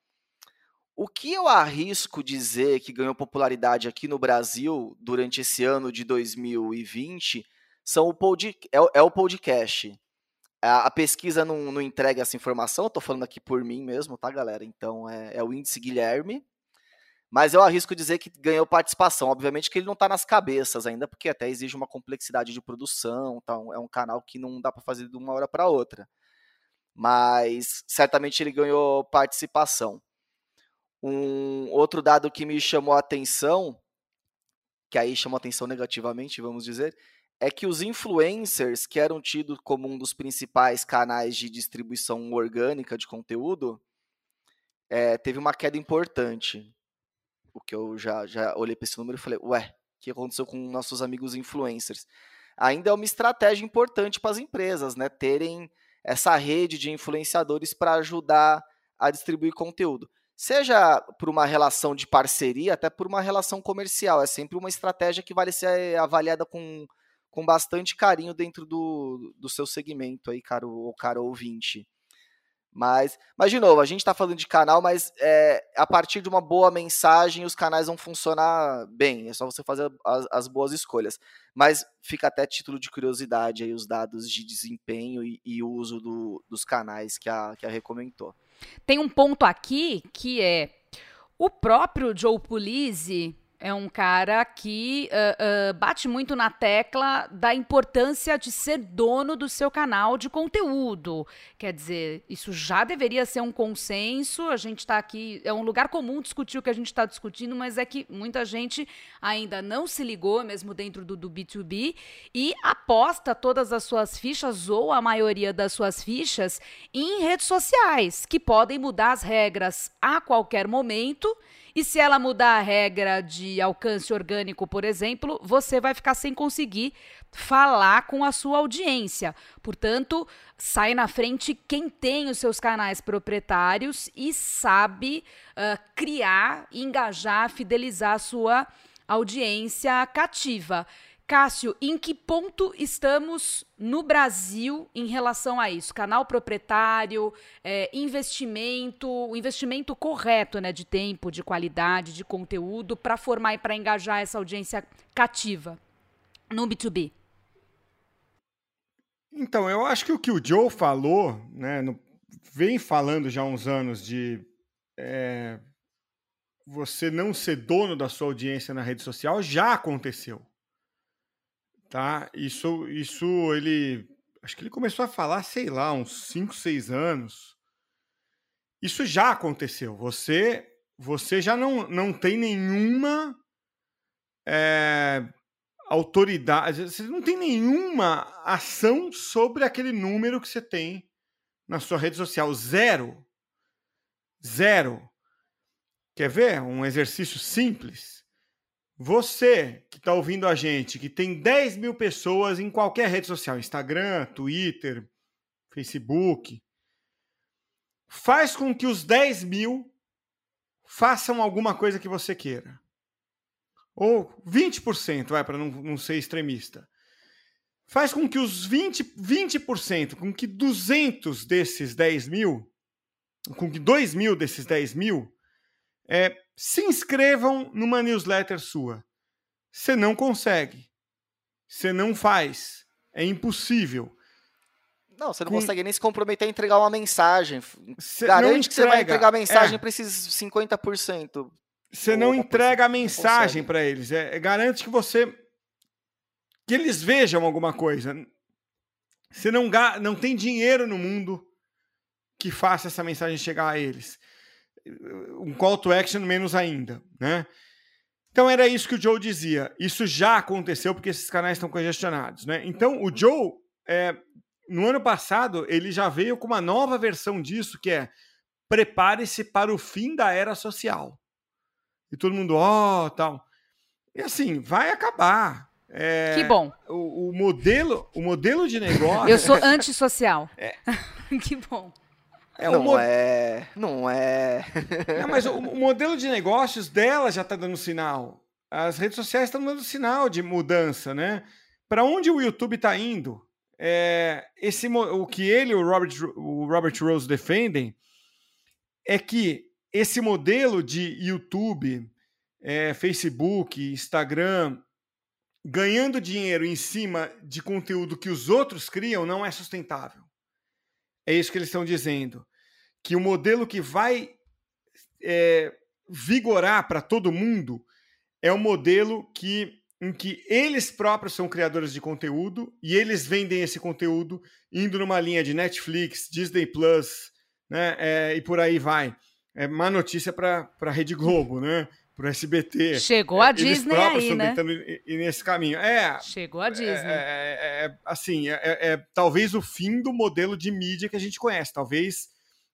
O que eu arrisco dizer que ganhou popularidade aqui no Brasil durante esse ano de 2020 são o pod, é, é o podcast. A, pesquisa não, não, entrega essa informação, eu tô falando aqui por mim mesmo, tá, galera? Então é, é o índice Guilherme, mas eu arrisco dizer que ganhou participação. Obviamente que ele não está nas cabeças ainda, porque até exige uma complexidade de produção. Então é um canal que não dá para fazer de uma hora para outra. Mas certamente ele ganhou participação. Um outro dado que me chamou a atenção, que aí chamou a atenção negativamente, vamos dizer, é que os influencers, que eram tidos como um dos principais canais de distribuição orgânica de conteúdo, é, teve uma queda importante o que eu já, já olhei para esse número e falei, ué, o que aconteceu com nossos amigos influencers? Ainda é uma estratégia importante para as empresas, né? Terem essa rede de influenciadores para ajudar a distribuir conteúdo. Seja por uma relação de parceria, até por uma relação comercial. É sempre uma estratégia que vale ser avaliada com, com bastante carinho dentro do, do seu segmento aí, caro, caro ouvinte. Mas, mas de novo, a gente está falando de canal, mas é, a partir de uma boa mensagem, os canais vão funcionar bem. É só você fazer as, as boas escolhas. Mas fica até título de curiosidade aí os dados de desempenho e, e uso do, dos canais que a, que a recomendou. Tem um ponto aqui que é o próprio Joe Pulizzi é um cara que uh, uh, bate muito na tecla da importância de ser dono do seu canal de conteúdo. Quer dizer, isso já deveria ser um consenso. A gente está aqui, é um lugar comum discutir o que a gente está discutindo, mas é que muita gente ainda não se ligou, mesmo dentro do, do B2B, e aposta todas as suas fichas, ou a maioria das suas fichas, em redes sociais, que podem mudar as regras a qualquer momento e se ela mudar a regra de alcance orgânico, por exemplo, você vai ficar sem conseguir falar com a sua audiência. Portanto, sai na frente quem tem os seus canais proprietários e sabe uh, criar, engajar, fidelizar a sua audiência cativa. Cássio, em que ponto estamos no Brasil em relação a isso? Canal proprietário, é, investimento, o investimento correto né, de tempo, de qualidade, de conteúdo para formar e para engajar essa audiência cativa no B2B? Então, eu acho que o que o Joe falou, né, no, vem falando já há uns anos de é, você não ser dono da sua audiência na rede social, já aconteceu tá? Isso, isso ele acho que ele começou a falar, sei lá, uns 5, 6 anos. Isso já aconteceu. Você você já não, não tem nenhuma é, autoridade, você não tem nenhuma ação sobre aquele número que você tem na sua rede social. Zero. Zero. Quer ver um exercício simples? Você que está ouvindo a gente, que tem 10 mil pessoas em qualquer rede social, Instagram, Twitter, Facebook, faz com que os 10 mil façam alguma coisa que você queira. Ou 20%, vai, para não, não ser extremista. Faz com que os 20%, 20%, com que 200 desses 10 mil, com que 2 mil desses 10 mil, é, se inscrevam numa newsletter sua. Você não consegue. Você não faz. É impossível. Não, você não Com... consegue nem se comprometer a entregar uma mensagem. Cê Garante que você vai entregar a mensagem é. para esses 50%. Você não entrega a mensagem para eles. É, é, garante que você. que eles vejam alguma coisa. Você não, não tem dinheiro no mundo que faça essa mensagem chegar a eles um call to action menos ainda, né? Então era isso que o Joe dizia. Isso já aconteceu porque esses canais estão congestionados, né? Então o Joe, é, no ano passado, ele já veio com uma nova versão disso que é prepare-se para o fim da era social. E todo mundo, ó, oh, tal. E assim, vai acabar. É, que bom. O, o, modelo, o modelo de [LAUGHS] negócio. Eu sou [LAUGHS] antissocial. É. [LAUGHS] que bom. É não mo... é. Não é. Não, mas o, o, modelo de negócios dela já está dando sinal. As redes sociais estão dando sinal de mudança, né? Para onde o YouTube está indo? É, esse, o que ele e o Robert, o Robert Rose defendem é que esse modelo de YouTube, é, Facebook, Instagram, ganhando dinheiro em cima de conteúdo que os outros criam não é sustentável. É isso que eles estão dizendo que o modelo que vai é, vigorar para todo mundo é o modelo que em que eles próprios são criadores de conteúdo e eles vendem esse conteúdo indo numa linha de Netflix, Disney Plus, né, é, e por aí vai. É má notícia para a Rede Globo, né? Para o SBT. Chegou a eles Disney aí, estão né? tentando ir, ir, nesse caminho. É. Chegou a é, Disney. É, é, é assim, é, é, talvez o fim do modelo de mídia que a gente conhece. Talvez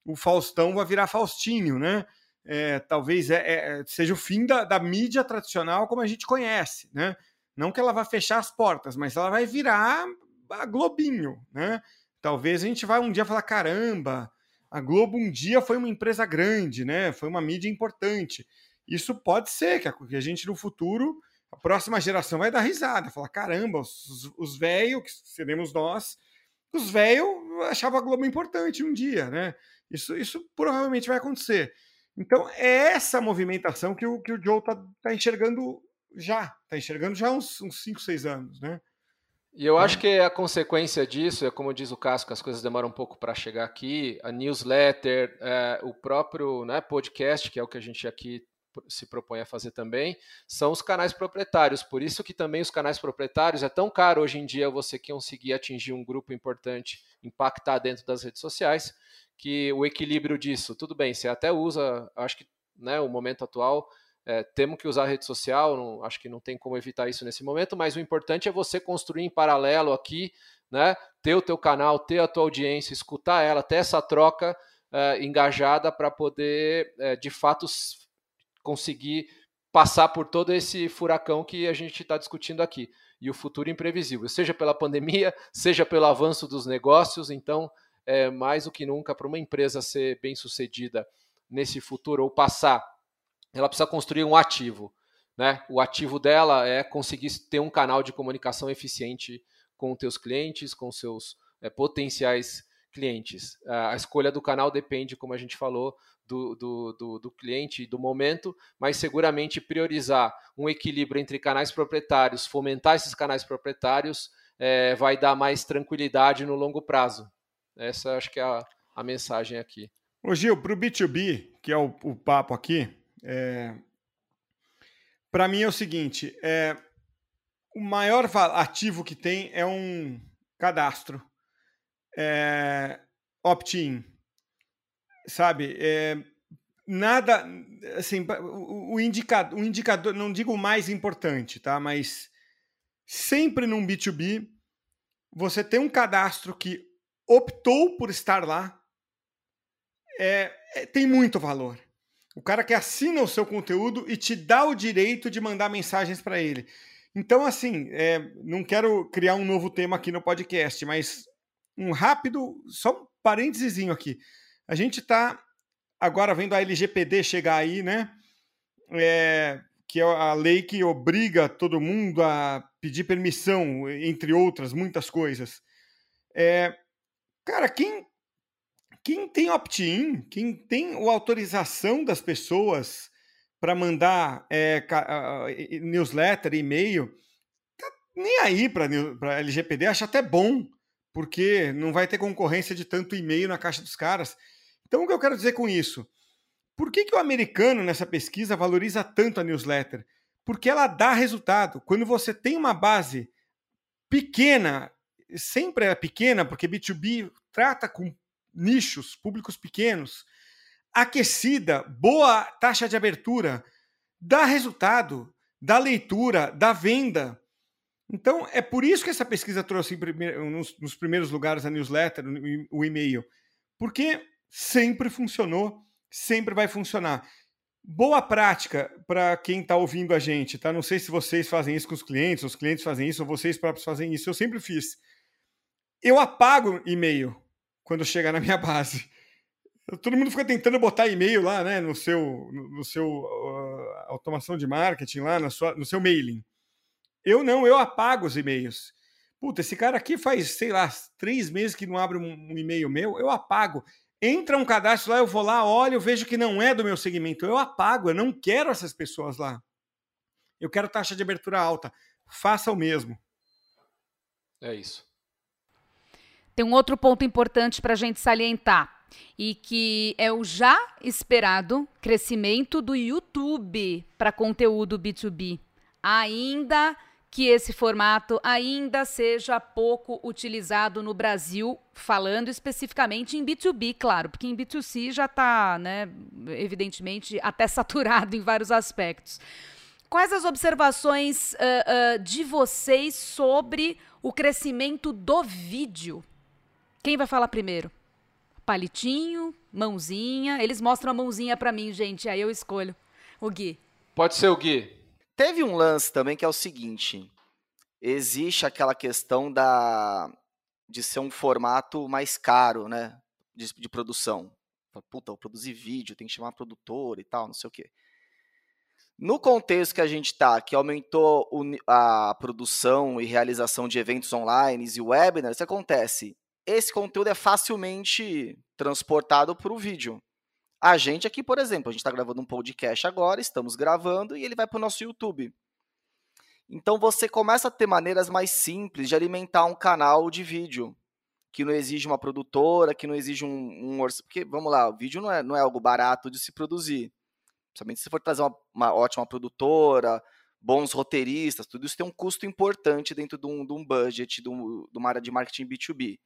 o Faustão vai virar Faustinho, né? É, talvez é, é, seja o fim da, da, mídia tradicional como a gente conhece, né? Não que ela vá fechar as portas, mas ela vai virar a Globinho, né? Talvez a gente vai um dia falar, caramba, a Globo um dia foi uma empresa grande, né? Foi uma mídia importante. Isso pode ser que a, que a gente no futuro, a próxima geração vai dar risada, falar, caramba, os velhos, que seremos nós, os velhos achavam a Globo importante um dia, né? Isso, isso provavelmente vai acontecer. Então, é essa movimentação que o, que o Joe está tá enxergando já. Está enxergando já há uns 5, 6 anos, né? E eu acho que a consequência disso é, como diz o Casco, as coisas demoram um pouco para chegar aqui. A newsletter, é, o próprio né, podcast, que é o que a gente aqui se propõe a fazer também, são os canais proprietários. Por isso que também os canais proprietários é tão caro hoje em dia você conseguir atingir um grupo importante, impactar dentro das redes sociais, que o equilíbrio disso, tudo bem, você até usa, acho que né, o momento atual, é, temos que usar a rede social, não, acho que não tem como evitar isso nesse momento, mas o importante é você construir em paralelo aqui, né, ter o teu canal, ter a tua audiência, escutar ela, ter essa troca é, engajada para poder, é, de fato, conseguir passar por todo esse furacão que a gente está discutindo aqui. E o futuro imprevisível, seja pela pandemia, seja pelo avanço dos negócios, então é, mais do que nunca, para uma empresa ser bem sucedida nesse futuro ou passar, ela precisa construir um ativo. Né? O ativo dela é conseguir ter um canal de comunicação eficiente com os teus clientes, com seus é, potenciais clientes. A escolha do canal depende, como a gente falou, do, do, do, do cliente e do momento, mas seguramente priorizar um equilíbrio entre canais proprietários, fomentar esses canais proprietários, é, vai dar mais tranquilidade no longo prazo. Essa acho que é a, a mensagem aqui. Ô Gil, para o B2B, que é o, o papo aqui, é... para mim é o seguinte: é... o maior ativo que tem é um cadastro. é, opt-in, sabe? É, nada, assim, o, indicador, o indicador, não digo o mais importante, tá? Mas sempre num B2B, você tem um cadastro que optou por estar lá, é, é, tem muito valor. O cara que assina o seu conteúdo e te dá o direito de mandar mensagens para ele. Então, assim, é, não quero criar um novo tema aqui no podcast, mas um rápido, só um parênteses aqui. A gente está agora vendo a LGPD chegar aí, né? É, que é a lei que obriga todo mundo a pedir permissão, entre outras muitas coisas. É, cara, quem quem tem opt-in, quem tem a autorização das pessoas para mandar é, newsletter, e-mail, tá nem aí para LGPD, acha até bom, porque não vai ter concorrência de tanto e-mail na caixa dos caras. Então, o que eu quero dizer com isso? Por que, que o americano, nessa pesquisa, valoriza tanto a newsletter? Porque ela dá resultado. Quando você tem uma base pequena, sempre é pequena, porque B2B trata com nichos, públicos pequenos, aquecida, boa taxa de abertura, dá resultado, dá leitura, dá venda. Então, é por isso que essa pesquisa trouxe nos, nos primeiros lugares a newsletter, o e-mail, porque sempre funcionou, sempre vai funcionar. Boa prática para quem está ouvindo a gente, tá? Não sei se vocês fazem isso com os clientes, os clientes fazem isso, ou vocês próprios fazem isso. Eu sempre fiz. Eu apago e-mail quando chega na minha base. Todo mundo fica tentando botar e-mail lá, né, no seu, no seu uh, automação de marketing lá, na sua, no seu mailing. Eu não, eu apago os e-mails. Puta, esse cara aqui faz, sei lá, três meses que não abre um, um e-mail meu, eu apago. Entra um cadastro lá, eu vou lá, olho, eu vejo que não é do meu segmento, eu apago, eu não quero essas pessoas lá. Eu quero taxa de abertura alta. Faça o mesmo. É isso. Tem um outro ponto importante para a gente salientar e que é o já esperado crescimento do YouTube para conteúdo B2B. Ainda que esse formato ainda seja pouco utilizado no Brasil, falando especificamente em B2B, claro, porque em B2C já está, né, evidentemente, até [LAUGHS] saturado em vários aspectos. Quais as observações uh, uh, de vocês sobre o crescimento do vídeo quem vai falar primeiro? Palitinho, mãozinha. Eles mostram a mãozinha para mim, gente. Aí eu escolho. O Gui. Pode ser o Gui. Teve um lance também que é o seguinte: existe aquela questão da de ser um formato mais caro, né? De, de produção. Puta, eu produzir vídeo, tem que chamar produtor e tal, não sei o quê. No contexto que a gente está, que aumentou a produção e realização de eventos online e webinars, acontece? Esse conteúdo é facilmente transportado para o vídeo. A gente aqui, por exemplo, a gente está gravando um podcast agora, estamos gravando e ele vai para o nosso YouTube. Então você começa a ter maneiras mais simples de alimentar um canal de vídeo, que não exige uma produtora, que não exige um, um Porque, vamos lá, o vídeo não é, não é algo barato de se produzir. Principalmente se for trazer uma, uma ótima produtora, bons roteiristas, tudo isso tem um custo importante dentro de um, de um budget, de, um, de uma área de marketing B2B.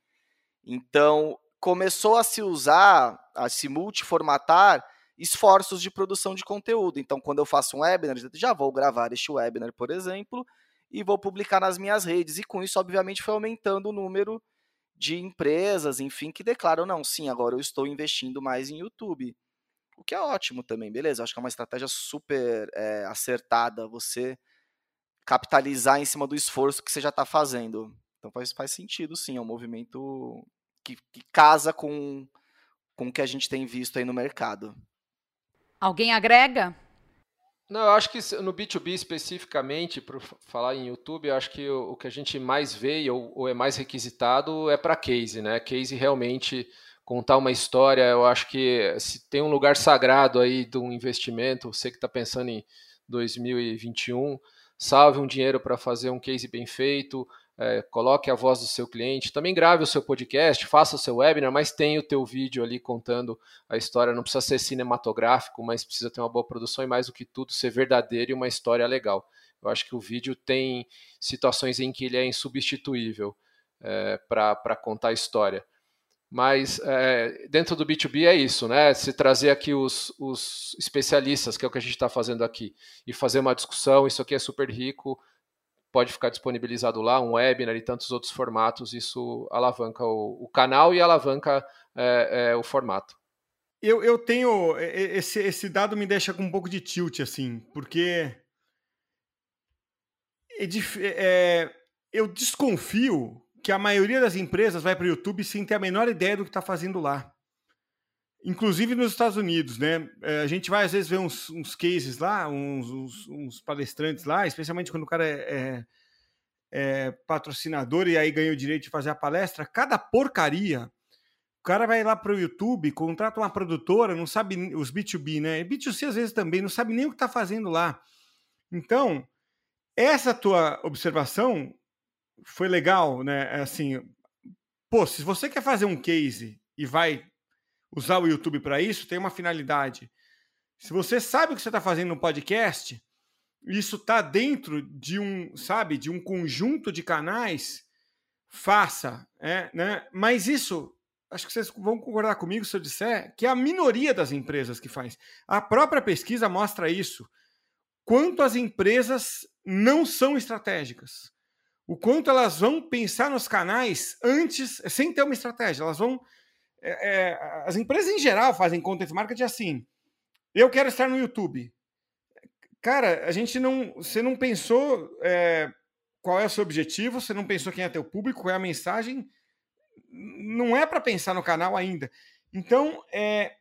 Então, começou a se usar, a se multiformatar esforços de produção de conteúdo. Então, quando eu faço um webinar, já vou gravar este webinar, por exemplo, e vou publicar nas minhas redes. E com isso, obviamente, foi aumentando o número de empresas, enfim, que declaram, não, sim, agora eu estou investindo mais em YouTube. O que é ótimo também, beleza? Acho que é uma estratégia super é, acertada você capitalizar em cima do esforço que você já está fazendo. Então faz, faz sentido, sim, é um movimento que, que casa com, com o que a gente tem visto aí no mercado. Alguém agrega? Não, eu acho que no B2B especificamente, por falar em YouTube, eu acho que o, o que a gente mais vê ou, ou é mais requisitado é para case, né? Case realmente contar uma história, eu acho que se tem um lugar sagrado aí de um investimento, você que está pensando em 2021, salve um dinheiro para fazer um case bem feito, é, coloque a voz do seu cliente, também grave o seu podcast, faça o seu webinar, mas tenha o teu vídeo ali contando a história, não precisa ser cinematográfico, mas precisa ter uma boa produção e mais do que tudo ser verdadeiro e uma história legal. Eu acho que o vídeo tem situações em que ele é insubstituível é, para contar a história. Mas é, dentro do B2B é isso, né? Se trazer aqui os, os especialistas, que é o que a gente está fazendo aqui, e fazer uma discussão, isso aqui é super rico, pode ficar disponibilizado lá, um webinar e tantos outros formatos, isso alavanca o, o canal e alavanca é, é, o formato. Eu, eu tenho. Esse, esse dado me deixa com um pouco de tilt, assim, porque. É, é, eu desconfio que a maioria das empresas vai para o YouTube sem ter a menor ideia do que está fazendo lá. Inclusive nos Estados Unidos, né? É, a gente vai às vezes ver uns, uns cases lá, uns, uns, uns, palestrantes lá, especialmente quando o cara é, é, é, patrocinador e aí ganha o direito de fazer a palestra. Cada porcaria. O cara vai lá para o YouTube, contrata uma produtora, não sabe os B2B, né? E B2C às vezes também, não sabe nem o que está fazendo lá. Então, essa tua observação foi legal, né? É assim, pô, se você quer fazer um case e vai usar o YouTube para isso, tem uma finalidade. Se você sabe o que você está fazendo no podcast, isso está dentro de um, sabe, de um conjunto de canais, faça, é, né? Mas isso, acho que vocês vão concordar comigo se eu disser que é a minoria das empresas que faz. A própria pesquisa mostra isso. Quanto as empresas não são estratégicas o quanto elas vão pensar nos canais antes, sem ter uma estratégia. Elas vão. É, é, as empresas em geral fazem content marketing assim. Eu quero estar no YouTube. Cara, a gente não. Você não pensou é, qual é o seu objetivo, você não pensou quem é teu público, qual é a mensagem. Não é para pensar no canal ainda. Então, é,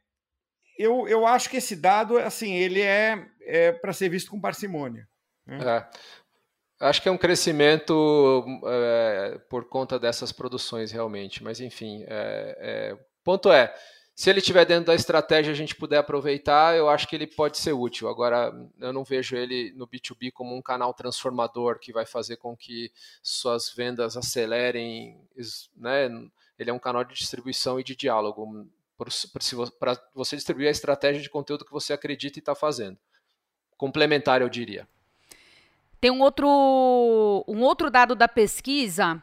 eu, eu acho que esse dado, assim, ele é, é para ser visto com parcimônia. Né? Acho que é um crescimento é, por conta dessas produções, realmente. Mas, enfim, é, é, ponto é, se ele estiver dentro da estratégia a gente puder aproveitar, eu acho que ele pode ser útil. Agora, eu não vejo ele no B2B como um canal transformador que vai fazer com que suas vendas acelerem. Né? Ele é um canal de distribuição e de diálogo para você distribuir a estratégia de conteúdo que você acredita e está fazendo. Complementar, eu diria. Tem um outro, um outro dado da pesquisa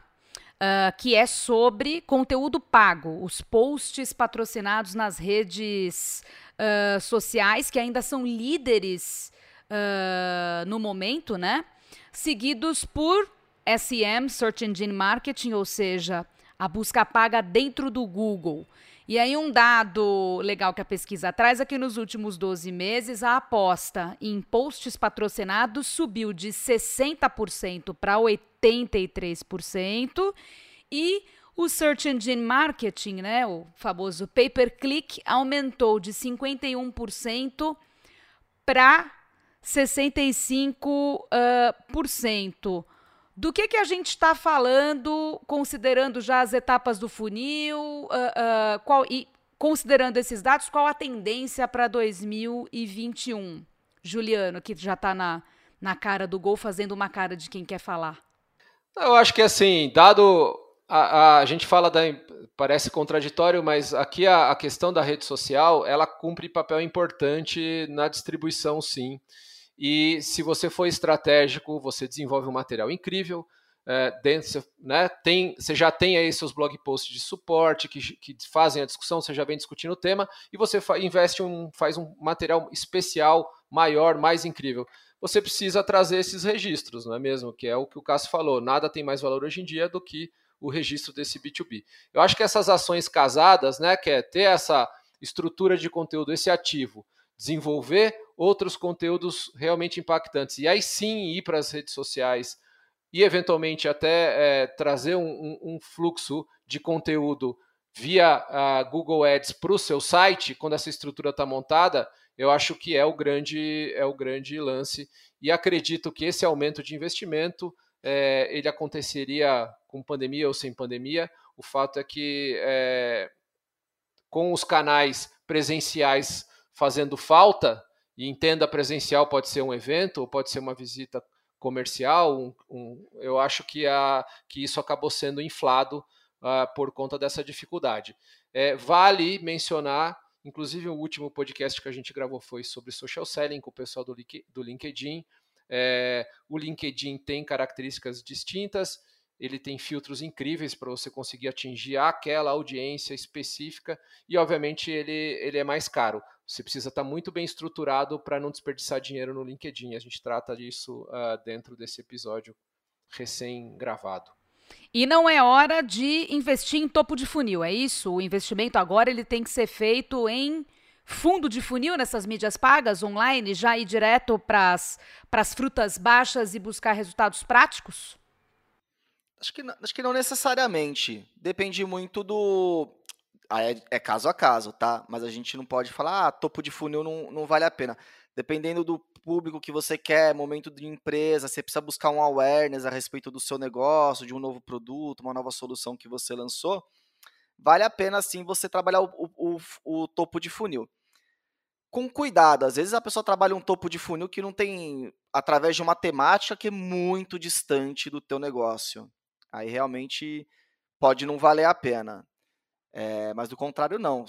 uh, que é sobre conteúdo pago, os posts patrocinados nas redes uh, sociais, que ainda são líderes uh, no momento, né? Seguidos por SEM, Search Engine Marketing, ou seja, a busca paga dentro do Google. E aí, um dado legal que a pesquisa traz é que nos últimos 12 meses a aposta em posts patrocinados subiu de 60% para 83% e o Search Engine Marketing, né, o famoso pay per click, aumentou de 51% para 65%. Uh. Do que, que a gente está falando, considerando já as etapas do funil, uh, uh, qual, e considerando esses dados, qual a tendência para 2021? Juliano, que já está na, na cara do gol, fazendo uma cara de quem quer falar. Eu acho que assim, dado a, a, a, gente fala da. Parece contraditório, mas aqui a, a, questão da rede social ela cumpre papel importante na distribuição, sim. E se você for estratégico, você desenvolve um material incrível. É, dentro, né, tem, você já tem aí seus blog posts de suporte que, que fazem a discussão, você já vem discutindo o tema, e você fa investe um, faz um material especial, maior, mais incrível. Você precisa trazer esses registros, não é mesmo? Que é o que o Cássio falou. Nada tem mais valor hoje em dia do que o registro desse B2B. Eu acho que essas ações casadas, né, que é ter essa estrutura de conteúdo, esse ativo, desenvolver outros conteúdos realmente impactantes. E aí sim ir para as redes sociais e eventualmente até é, trazer um, um, fluxo de conteúdo via a Google Ads para o seu site, quando essa estrutura está montada, eu acho que é o grande é o grande lance e acredito que esse aumento de investimento é, ele aconteceria com pandemia ou sem pandemia. O fato é que é, com os canais presenciais fazendo falta, e entenda presencial pode ser um evento ou pode ser uma visita comercial, um, um, eu acho que, a, que isso acabou sendo inflado uh, por conta dessa dificuldade. É, vale mencionar, inclusive o último podcast que a gente gravou foi sobre social selling com o pessoal do, do LinkedIn. É, o LinkedIn tem características distintas ele tem filtros incríveis para você conseguir atingir aquela audiência específica e, obviamente, ele, ele é mais caro. Você precisa estar tá muito bem estruturado para não desperdiçar dinheiro no LinkedIn. A gente trata disso uh, dentro desse episódio recém-gravado. E não é hora de investir em topo de funil, é isso? O investimento agora ele tem que ser feito em fundo de funil nessas mídias pagas online, já ir direto para as frutas baixas e buscar resultados práticos? Acho que, acho que não necessariamente. Depende muito do. Ah, é, é, caso a caso, tá? Mas a gente não pode falar, ah, topo de funil não, não vale a pena. Dependendo do público que você quer, momento de empresa, você precisa buscar um awareness a respeito do seu negócio, de um novo produto, uma nova solução que você lançou, vale a pena sim você trabalhar o, o, o topo de funil. Com cuidado, às vezes a pessoa trabalha um topo de funil que não tem, através de uma temática que é muito distante do teu negócio. Aí realmente pode não valer a pena. É, mas do contrário, não.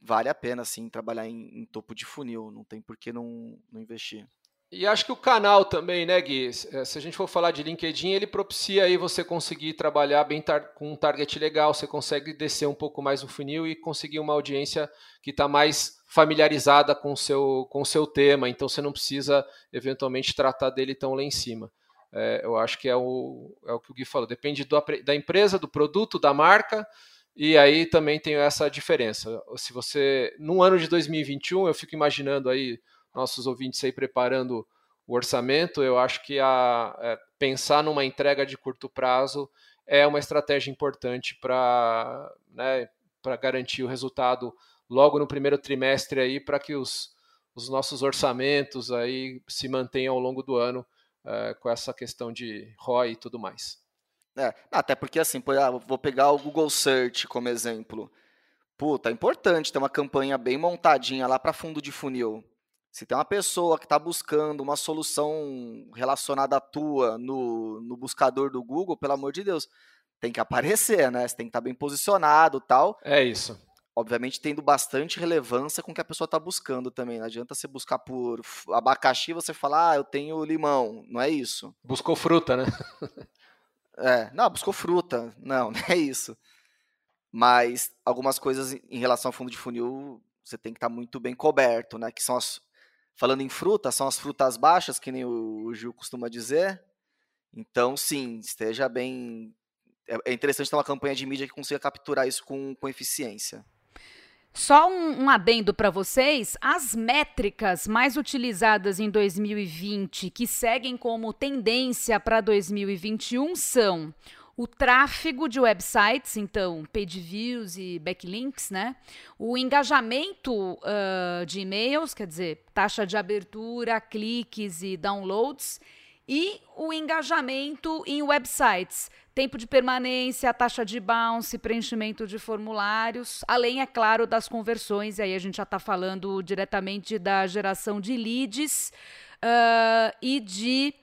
Vale a pena, sim, trabalhar em, em topo de funil. Não tem por que não, não investir. E acho que o canal também, né, Gui? Eh, se a gente for falar de LinkedIn, ele propicia aí você conseguir trabalhar bem com um target legal, você consegue descer um pouco mais o funil e conseguir uma audiência que está mais familiarizada com o seu, com o seu tema, então você não precisa eventualmente tratar dele tão lá em cima. É, eu acho que é o, é o que o Gui falou. Depende do, da empresa, do produto, da marca, e aí também tem essa diferença. Se você, no ano de 2021, eu fico imaginando aí nossos ouvintes aí preparando o orçamento, eu acho que a, é, pensar numa entrega de curto prazo é uma estratégia importante para né, garantir o resultado logo no primeiro trimestre aí, para que os, os nossos orçamentos aí se mantenham ao longo do ano uh, com essa questão de ROI e tudo mais. É, até porque assim, ah, vou pegar o Google Search como exemplo. Puta, é importante ter uma campanha bem montadinha lá para fundo de funil. Se tem uma pessoa que está buscando uma solução relacionada à tua no, no buscador do Google, pelo amor de Deus, tem que aparecer, né? Você tem que estar tá bem posicionado tal. É isso obviamente tendo bastante relevância com o que a pessoa está buscando também. Não adianta você buscar por abacaxi e você falar, ah, eu tenho limão. Não é isso. Buscou fruta, né? [LAUGHS] é, não, buscou fruta. Não, [LAUGHS] não é isso. Mas algumas coisas em relação ao fundo de funil, você tem que estar tá muito bem coberto, né? Que são as. Falando em fruta, são as frutas baixas, que nem o Gil costuma dizer. Então, sim, esteja bem. É, é interessante ter uma campanha de mídia que consiga capturar isso com, com eficiência. Só um, um adendo para vocês: as métricas mais utilizadas em 2020 que seguem como tendência para 2021 são o tráfego de websites, então page views e backlinks, né? O engajamento uh, de e-mails, quer dizer, taxa de abertura, cliques e downloads, e o engajamento em websites tempo de permanência, taxa de bounce, preenchimento de formulários, além, é claro, das conversões, e aí a gente já está falando diretamente da geração de leads uh, e de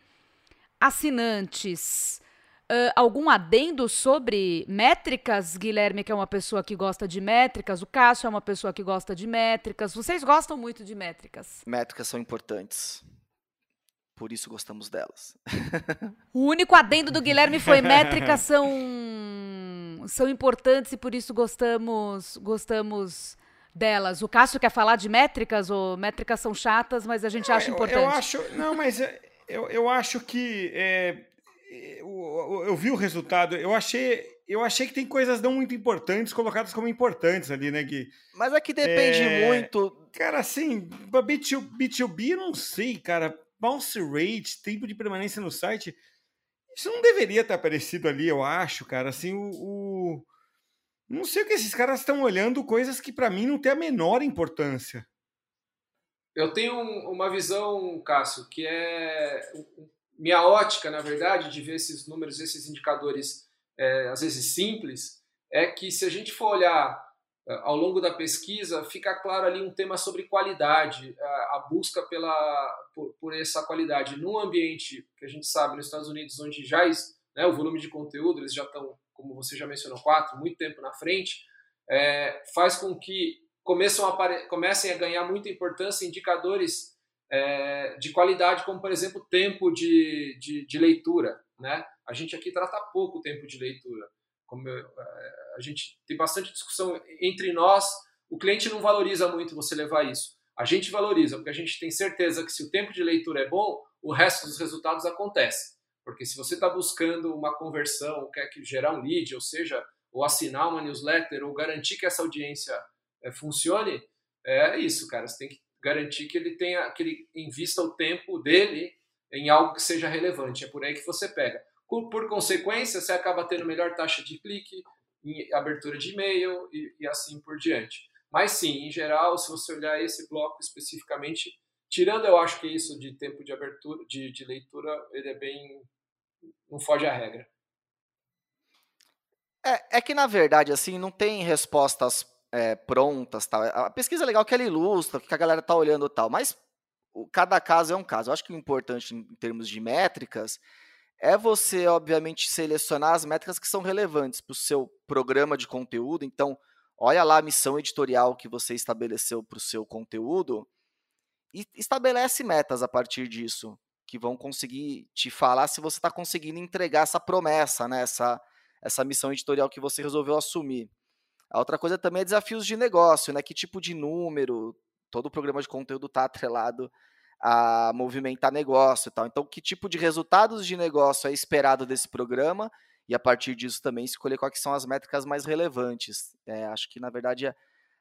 assinantes. Uh, algum adendo sobre métricas? Guilherme, que é uma pessoa que gosta de métricas, o Cássio é uma pessoa que gosta de métricas. Vocês gostam muito de métricas? Métricas são importantes por isso gostamos delas. O único adendo do Guilherme foi métricas são são importantes e por isso gostamos gostamos delas. O Cássio quer falar de métricas ou métricas são chatas, mas a gente acha importante. Eu, acho, não, mas eu, eu acho que é, eu, eu vi o resultado. Eu achei eu achei que tem coisas não muito importantes colocadas como importantes ali, né, Gui? Mas é que depende é, muito. Cara, assim, B2, B2B, não sei, cara bounce rate, tempo de permanência no site, isso não deveria ter aparecido ali, eu acho, cara. Assim, o, o... não sei o que esses caras estão olhando, coisas que para mim não tem a menor importância. Eu tenho uma visão, Cássio, que é minha ótica, na verdade, de ver esses números, esses indicadores, é, às vezes simples, é que se a gente for olhar ao longo da pesquisa, fica claro ali um tema sobre qualidade, a busca pela, por, por essa qualidade. Num ambiente que a gente sabe nos Estados Unidos, onde já né, o volume de conteúdo, eles já estão, como você já mencionou, quatro, muito tempo na frente, é, faz com que começam a comecem a ganhar muita importância indicadores é, de qualidade, como, por exemplo, tempo de, de, de leitura. Né? a gente aqui trata pouco tempo de leitura. Como eu, a gente tem bastante discussão entre nós, o cliente não valoriza muito você levar isso. A gente valoriza, porque a gente tem certeza que se o tempo de leitura é bom, o resto dos resultados acontece. Porque se você está buscando uma conversão, quer que gerar um lead, ou seja, ou assinar uma newsletter, ou garantir que essa audiência é, funcione, é isso, cara. Você tem que garantir que ele tenha, que ele invista o tempo dele em algo que seja relevante. É por aí que você pega. Por, consequência, você acaba tendo melhor taxa de clique, abertura de e-mail e, e assim por diante. Mas sim, em geral, se você olhar esse bloco especificamente, tirando eu acho que isso de tempo de abertura, de, de leitura, ele é bem. não foge à regra. É, é que na verdade, assim, não tem respostas é, prontas, tal. A pesquisa é legal que ela ilustra, o que a galera tá olhando tal, mas cada caso é um caso. Eu acho que o importante em termos de métricas é você, obviamente, selecionar as métricas que são relevantes para o seu programa de conteúdo. Então, olha lá a missão editorial que você estabeleceu para o seu conteúdo e estabelece metas a partir disso, que vão conseguir te falar se você está conseguindo entregar essa promessa, né? essa, essa missão editorial que você resolveu assumir. A outra coisa também é desafios de negócio, né? Que tipo de número, todo o programa de conteúdo está atrelado a movimentar negócio e tal. Então, que tipo de resultados de negócio é esperado desse programa e a partir disso também escolher quais são as métricas mais relevantes. É, acho que, na verdade,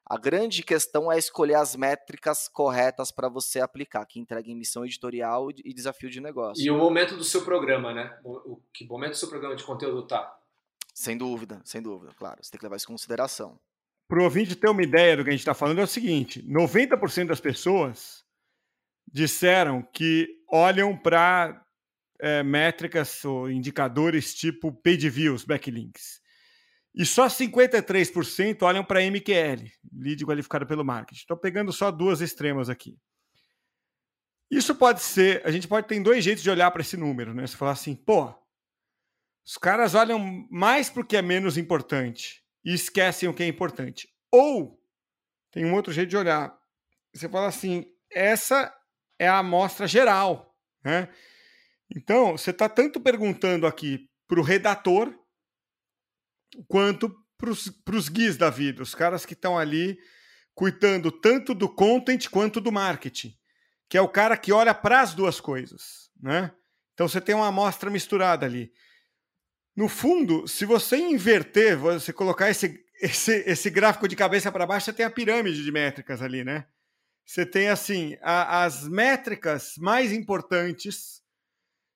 a grande questão é escolher as métricas corretas para você aplicar, que entreguem missão editorial e desafio de negócio. E o momento do seu programa, né? O, que momento do seu programa de conteúdo tá? Sem dúvida, sem dúvida, claro. Você tem que levar isso em consideração. Para o ouvinte ter uma ideia do que a gente está falando, é o seguinte: 90% das pessoas disseram que olham para é, métricas ou indicadores tipo page views, backlinks. E só 53% olham para MQL, lead qualificado pelo marketing. Estou pegando só duas extremas aqui. Isso pode ser, a gente pode ter dois jeitos de olhar para esse número, né? Você falar assim, pô, os caras olham mais para o que é menos importante e esquecem o que é importante. Ou tem um outro jeito de olhar. Você fala assim, essa é a amostra geral. Né? Então, você está tanto perguntando aqui para o redator quanto para os guias da vida, os caras que estão ali cuidando tanto do content quanto do marketing, que é o cara que olha para as duas coisas. Né? Então, você tem uma amostra misturada ali. No fundo, se você inverter, você colocar esse, esse, esse gráfico de cabeça para baixo, você tem a pirâmide de métricas ali, né? Você tem assim, a, as métricas mais importantes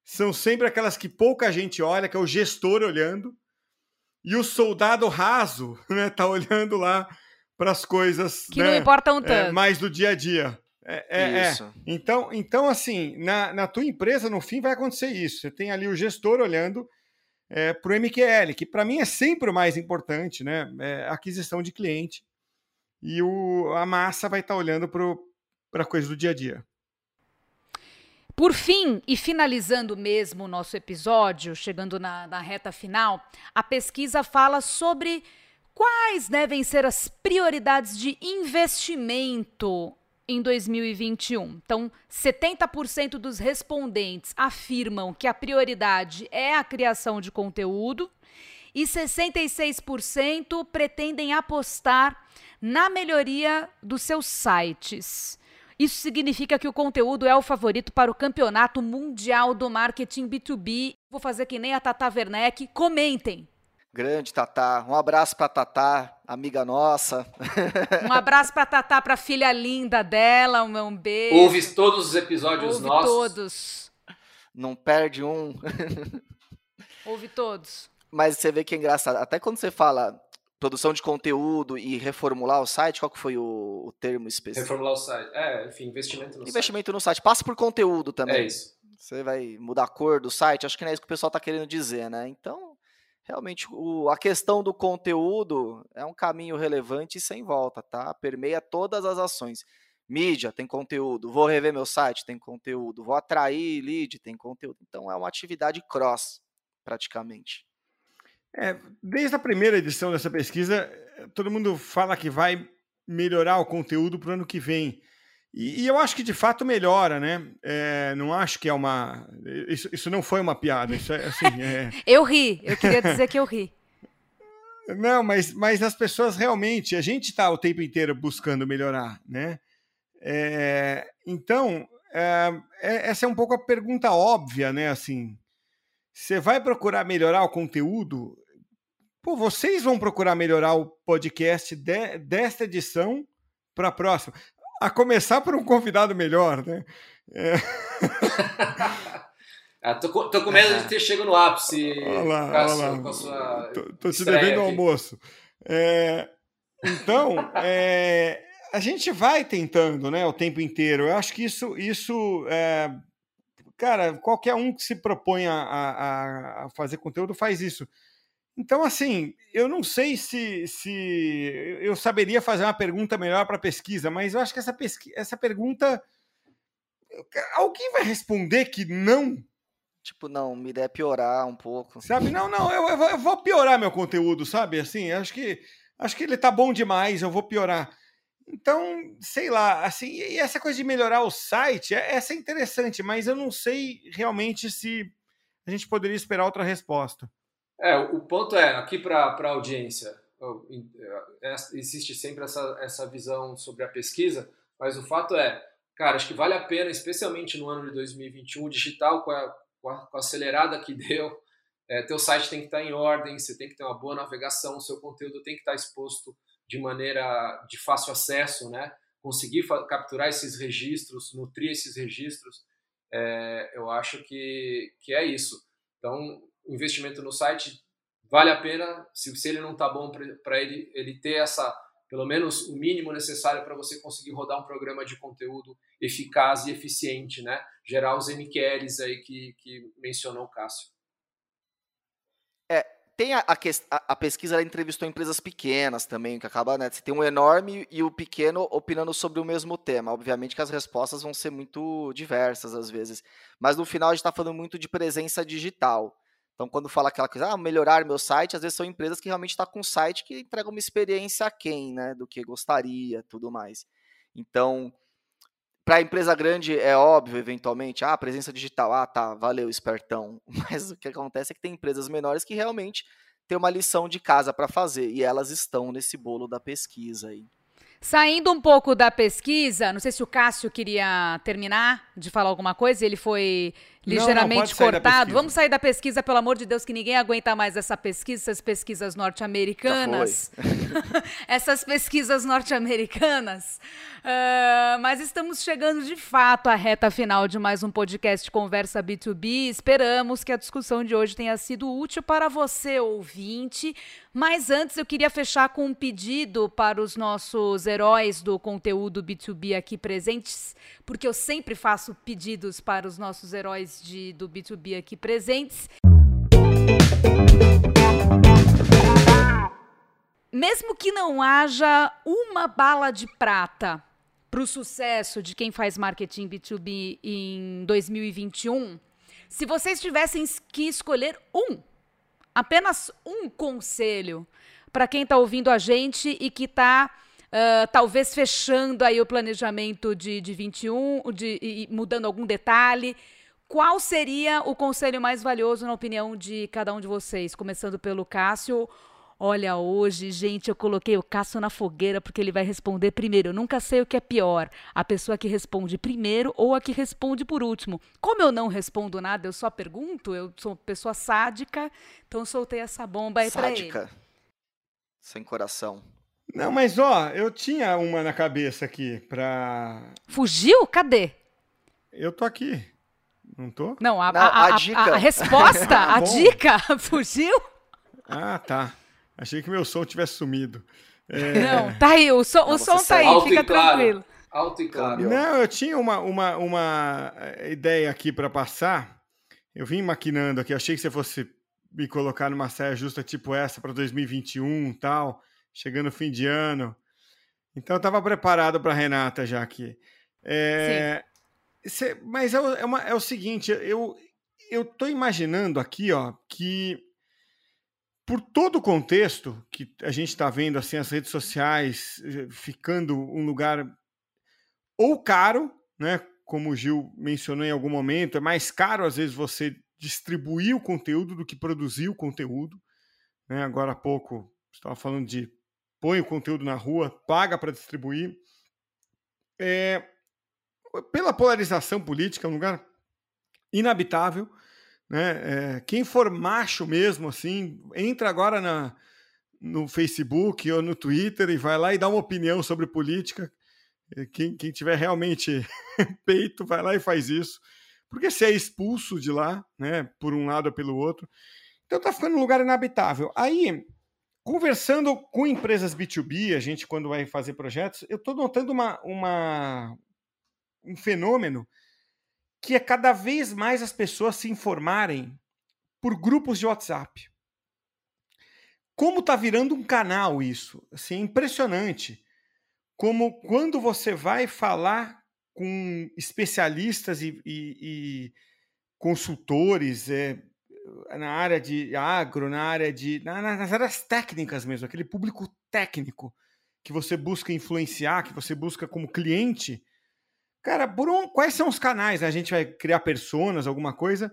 são sempre aquelas que pouca gente olha, que é o gestor olhando, e o soldado raso, [LAUGHS] né, tá olhando lá para as coisas que né, não importam tanto, é, mais do dia a dia. É, é, é, Então, então assim, na, na tua empresa no fim vai acontecer isso. Você tem ali o gestor olhando é, para o MQL, que para mim é sempre o mais importante, né? É aquisição de cliente e o, a massa vai estar tá olhando para a coisa do dia a dia. Por fim, e finalizando mesmo o nosso episódio, chegando na, na reta final, a pesquisa fala sobre quais devem ser as prioridades de investimento em 2021. Então, 70% dos respondentes afirmam que a prioridade é a criação de conteúdo e 66% pretendem apostar na melhoria dos seus sites. Isso significa que o conteúdo é o favorito para o Campeonato Mundial do Marketing B2B. Vou fazer que nem a Tata Werneck. Comentem. Grande Tatá. Um abraço para Tatá, amiga nossa. Um abraço para Tatá, para filha linda dela, um beijo. Ouve todos os episódios Ouve nossos. todos. Não perde um. [LAUGHS] Ouve todos. Mas você vê que é engraçado. Até quando você fala produção de conteúdo e reformular o site, qual que foi o, o termo específico? Reformular o site. É, enfim, investimento no investimento site. no site. Passa por conteúdo também. É isso. Você vai mudar a cor do site, acho que não é isso que o pessoal está querendo dizer, né? Então, realmente, o, a questão do conteúdo é um caminho relevante e sem volta, tá? Permeia todas as ações. Mídia tem conteúdo, vou rever meu site, tem conteúdo, vou atrair lead, tem conteúdo. Então, é uma atividade cross, praticamente. É, desde a primeira edição dessa pesquisa, todo mundo fala que vai melhorar o conteúdo para o ano que vem. E, e, eu acho que de fato melhora, né? É, não acho que é uma. Isso, isso não foi uma piada. Isso é assim. É... [LAUGHS] eu ri, eu queria dizer que eu ri. Não, mas, mas as pessoas realmente, a gente está o tempo inteiro buscando melhorar, né? É, então, é, é, essa é um pouco a pergunta óbvia, né? Assim, você vai procurar melhorar o conteúdo? Pô, vocês vão procurar melhorar o podcast de, desta edição para a próxima a começar por um convidado melhor, né? É. [LAUGHS] ah, tô, com, tô, com medo de ter chego no ápice. Olha lá, Cássio, olha lá. Com a sua tô, tô te devendo o almoço. É, então, é, a gente vai tentando, né, o tempo inteiro. Eu acho que isso, isso é, cara, qualquer um que se propõe a, a, a fazer conteúdo faz isso. Então, assim, eu não sei se, se eu saberia fazer uma pergunta melhor para a pesquisa, mas eu acho que essa, pesqui essa pergunta. Alguém vai responder que não? Tipo, não, me der piorar um pouco. Sabe? Não, não, eu, eu, vou, piorar meu conteúdo, sabe? Assim, acho que acho que ele tá bom demais, eu vou piorar. Então, sei lá, assim, e essa coisa de melhorar o site, é, essa é interessante, mas eu não sei realmente se a gente poderia esperar outra resposta. É, o ponto é, aqui para a audiência, é, existe sempre essa, essa visão sobre a pesquisa, mas o fato é, cara, acho que vale a pena, especialmente no ano de 2021, digital, com a, com a, com a acelerada que [LAUGHS] deu, é, teu site tem que estar em ordem, você tem que ter uma boa navegação, seu conteúdo tem que estar exposto de maneira de fácil acesso, né? Conseguir capturar esses registros, nutrir esses registros, é, eu acho que, que é isso. Então, o investimento no site vale a pena, se, se ele não está bom para ele, ele ter essa, pelo menos o mínimo necessário para você conseguir rodar um programa de conteúdo eficaz e eficiente, né? Gerar os MQLs aí que, que mencionou o Cássio. É, tem a, a, a pesquisa, ela entrevistou empresas pequenas também, que acaba, né? Você tem um enorme e o pequeno opinando sobre o mesmo tema. Obviamente que as respostas vão ser muito diversas às vezes, mas no final a gente está falando muito de presença digital. Então, quando fala aquela coisa, ah, melhorar meu site, às vezes são empresas que realmente estão tá com um site que entrega uma experiência aquém, né, do que gostaria, tudo mais. Então, para a empresa grande é óbvio, eventualmente, ah, presença digital, ah, tá, valeu, espertão. [LAUGHS] Mas o que acontece é que tem empresas menores que realmente têm uma lição de casa para fazer e elas estão nesse bolo da pesquisa aí. Saindo um pouco da pesquisa, não sei se o Cássio queria terminar de falar alguma coisa, ele foi ligeiramente não, não, cortado. Vamos sair da pesquisa, pelo amor de Deus, que ninguém aguenta mais essa pesquisa, essas pesquisas norte-americanas. [LAUGHS] essas pesquisas norte-americanas. Uh, mas estamos chegando de fato à reta final de mais um podcast Conversa B2B. Esperamos que a discussão de hoje tenha sido útil para você, ouvinte. Mas antes eu queria fechar com um pedido para os nossos heróis do conteúdo B2B aqui presentes, porque eu sempre faço pedidos para os nossos heróis de, do B2B aqui presentes. Mesmo que não haja uma bala de prata para o sucesso de quem faz marketing B2B em 2021, se vocês tivessem que escolher um, apenas um conselho para quem está ouvindo a gente e que está uh, talvez fechando aí o planejamento de, de 21, de, e mudando algum detalhe, qual seria o conselho mais valioso na opinião de cada um de vocês? Começando pelo Cássio Olha, hoje, gente, eu coloquei o Cássio na fogueira porque ele vai responder primeiro. Eu nunca sei o que é pior, a pessoa que responde primeiro ou a que responde por último. Como eu não respondo nada, eu só pergunto, eu sou pessoa sádica, então soltei essa bomba aí sádica. pra ele. Sem coração. Não, mas ó, eu tinha uma na cabeça aqui pra. Fugiu? Cadê? Eu tô aqui. Não tô? Não, a, não, a, a, a, dica. a resposta, [LAUGHS] a dica, [LAUGHS] fugiu? Ah, tá. Achei que meu som tivesse sumido. É... Não, tá aí, o, som, o som tá aí, fica tranquilo. Alto e claro. Não, eu tinha uma, uma, uma eh, ideia aqui para passar. Eu vim maquinando aqui, achei que você fosse me colocar numa saia justa tipo essa para 2021 e tal, chegando fim de ano. Então eu estava preparado para Renata já aqui. É, cê, mas é, é, uma, é, o seguinte, eu eu tô imaginando aqui, ó, que por todo o contexto que a gente está vendo assim as redes sociais eh, ficando um lugar ou caro, né? Como o Gil mencionou em algum momento, é mais caro às vezes você distribuir o conteúdo do que produzir o conteúdo. Né? Agora há pouco estava falando de põe o conteúdo na rua, paga para distribuir. É, pela polarização política, é um lugar inabitável. Né? É, quem for macho mesmo, assim, entra agora na, no Facebook ou no Twitter e vai lá e dá uma opinião sobre política. Quem, quem tiver realmente [LAUGHS] peito, vai lá e faz isso. Porque você é expulso de lá, né, por um lado ou pelo outro. Então tá ficando um lugar inabitável. Aí, conversando com empresas B2B, a gente quando vai fazer projetos, eu estou notando uma, uma, um fenômeno que é cada vez mais as pessoas se informarem por grupos de WhatsApp como está virando um canal isso. Assim, é impressionante. Como quando você vai falar com especialistas e, e, e consultores é, na área de agro, na área de. Na, nas áreas técnicas mesmo, aquele público técnico que você busca influenciar, que você busca como cliente. Cara, por um, quais são os canais? A gente vai criar personas, alguma coisa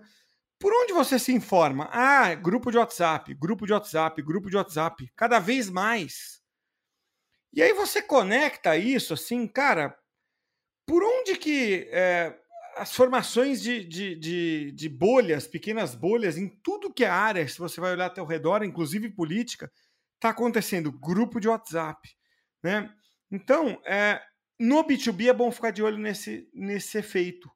por onde você se informa? Ah, grupo de WhatsApp, grupo de WhatsApp, grupo de WhatsApp, cada vez mais. E aí você conecta isso assim, cara, por onde que é, as formações de, de, de, de, bolhas, pequenas bolhas, em tudo que é área, se você vai olhar até o redor, inclusive política, está acontecendo grupo de WhatsApp, né? Então, é, no B2B é bom ficar de olho nesse, nesse efeito,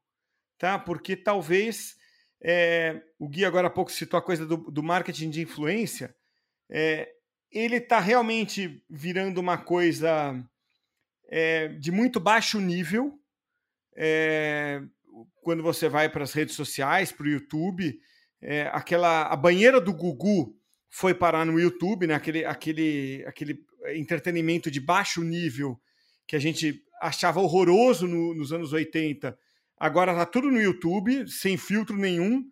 tá? Porque talvez é, o Gui agora há pouco citou a coisa do, do marketing de influência. É, ele está realmente virando uma coisa é, de muito baixo nível. É, quando você vai para as redes sociais, para o YouTube, é, aquela a banheira do Gugu foi parar no YouTube, né? aquele, aquele, aquele entretenimento de baixo nível que a gente achava horroroso no, nos anos 80 Agora tá tudo no YouTube, sem filtro nenhum.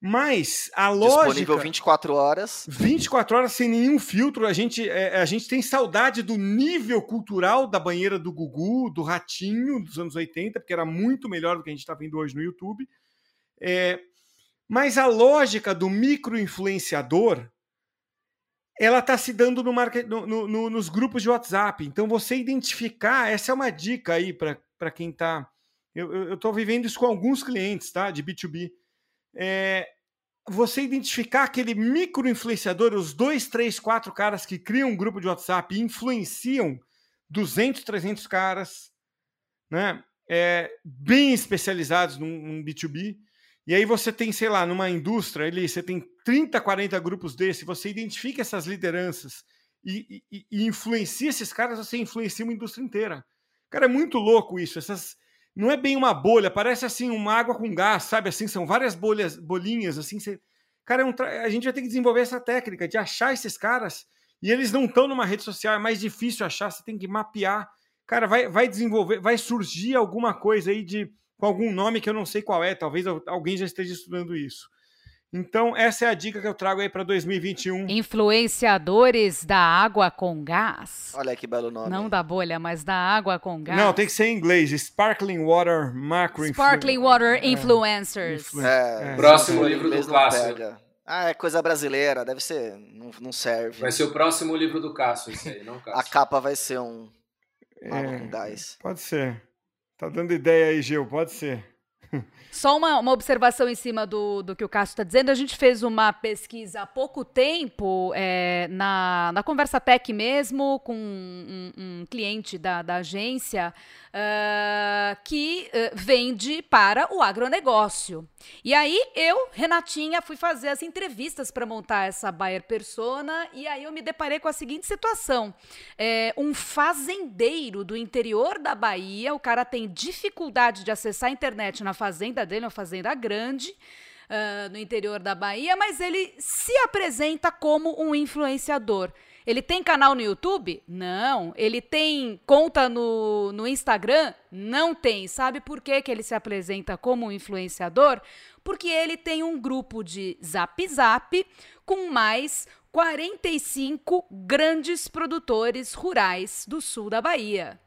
Mas a lógica. Disponível 24 horas. 24 horas sem nenhum filtro. A gente, é, a gente tem saudade do nível cultural da banheira do Gugu, do Ratinho dos anos 80, porque era muito melhor do que a gente está vendo hoje no YouTube. É, mas a lógica do micro-influenciador ela está se dando no market, no, no, nos grupos de WhatsApp. Então, você identificar, essa é uma dica aí para quem está eu estou vivendo isso com alguns clientes, tá? De B2B. É, você identificar aquele micro influenciador, os dois, três, quatro caras que criam um grupo de WhatsApp e influenciam 200, 300 caras, né? É, bem especializados num, num, B2B. E aí você tem, sei lá, numa indústria, ali, você tem 30, 40 grupos desse, você identifica essas lideranças e, e, e influencia esses caras, você influencia uma indústria inteira. Cara, é muito louco isso. Essas, não é bem uma bolha, parece assim uma água com gás, sabe? Assim, são várias bolhas, bolinhas, assim. Você... Cara, é um tra... a gente vai ter que desenvolver essa técnica de achar esses caras e eles não estão numa rede social, é mais difícil achar, você tem que mapear. Cara, vai, vai desenvolver, vai surgir alguma coisa aí de com algum nome que eu não sei qual é, talvez alguém já esteja estudando isso. Então, essa é a dica que eu trago aí para 2021. Influenciadores da água com gás. Olha que belo nome. Não da bolha, mas da água com gás. Não, tem que ser em inglês. Sparkling Water Macro Sparkling Water é. Influencers. É, é. Próximo livro do Cássio. Ah, é coisa brasileira, deve ser. Não, não serve. Vai ser o próximo livro do Cássio, isso aí, não Cássio. A capa vai ser um. É, com gás. Pode ser. Tá dando ideia aí, Gil, pode ser. Só uma, uma observação em cima do, do que o Cássio está dizendo. A gente fez uma pesquisa há pouco tempo, é, na, na Conversa Tech mesmo, com um, um cliente da, da agência, uh, que uh, vende para o agronegócio. E aí eu, Renatinha, fui fazer as entrevistas para montar essa buyer persona e aí eu me deparei com a seguinte situação: é, um fazendeiro do interior da Bahia, o cara tem dificuldade de acessar a internet na fazenda dele, uma fazenda grande. Uh, no interior da Bahia, mas ele se apresenta como um influenciador. Ele tem canal no YouTube? Não. Ele tem conta no, no Instagram? Não tem. Sabe por que, que ele se apresenta como influenciador? Porque ele tem um grupo de Zap Zap com mais 45 grandes produtores rurais do sul da Bahia.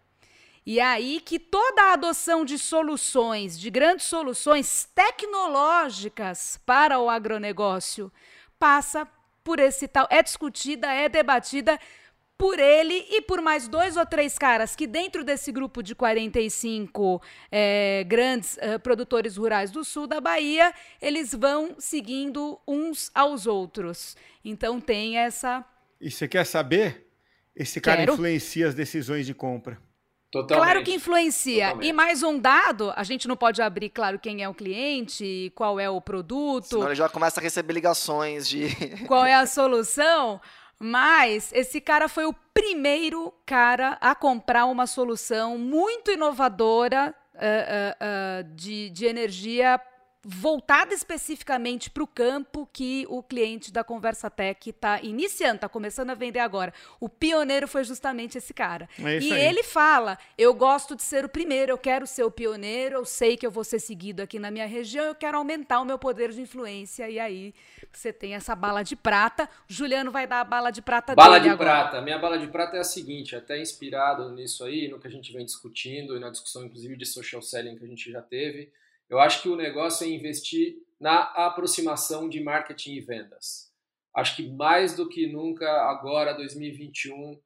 E é aí que toda a adoção de soluções, de grandes soluções tecnológicas para o agronegócio, passa por esse tal, é discutida, é debatida por ele e por mais dois ou três caras que, dentro desse grupo de 45 é, grandes é, produtores rurais do sul da Bahia, eles vão seguindo uns aos outros. Então tem essa. E você quer saber? Esse cara Quero. influencia as decisões de compra. Totalmente. Claro que influencia. Totalmente. E mais um dado, a gente não pode abrir, claro, quem é o cliente, qual é o produto. Senão ele já começa a receber ligações de. [LAUGHS] Qual é a solução. Mas esse cara foi o primeiro cara a comprar uma solução muito inovadora uh, uh, uh, de, de energia voltada especificamente para o campo que o cliente da Conversa Tech está iniciando, está começando a vender agora. O pioneiro foi justamente esse cara. É e aí. ele fala: eu gosto de ser o primeiro, eu quero ser o pioneiro, eu sei que eu vou ser seguido aqui na minha região, eu quero aumentar o meu poder de influência. E aí você tem essa bala de prata. Juliano vai dar a bala de prata bala dele de prata. Minha bala de prata é a seguinte, até inspirado nisso aí, no que a gente vem discutindo e na discussão inclusive de social selling que a gente já teve eu acho que o negócio é investir na aproximação de marketing e vendas. Acho que mais do que nunca agora, 2021,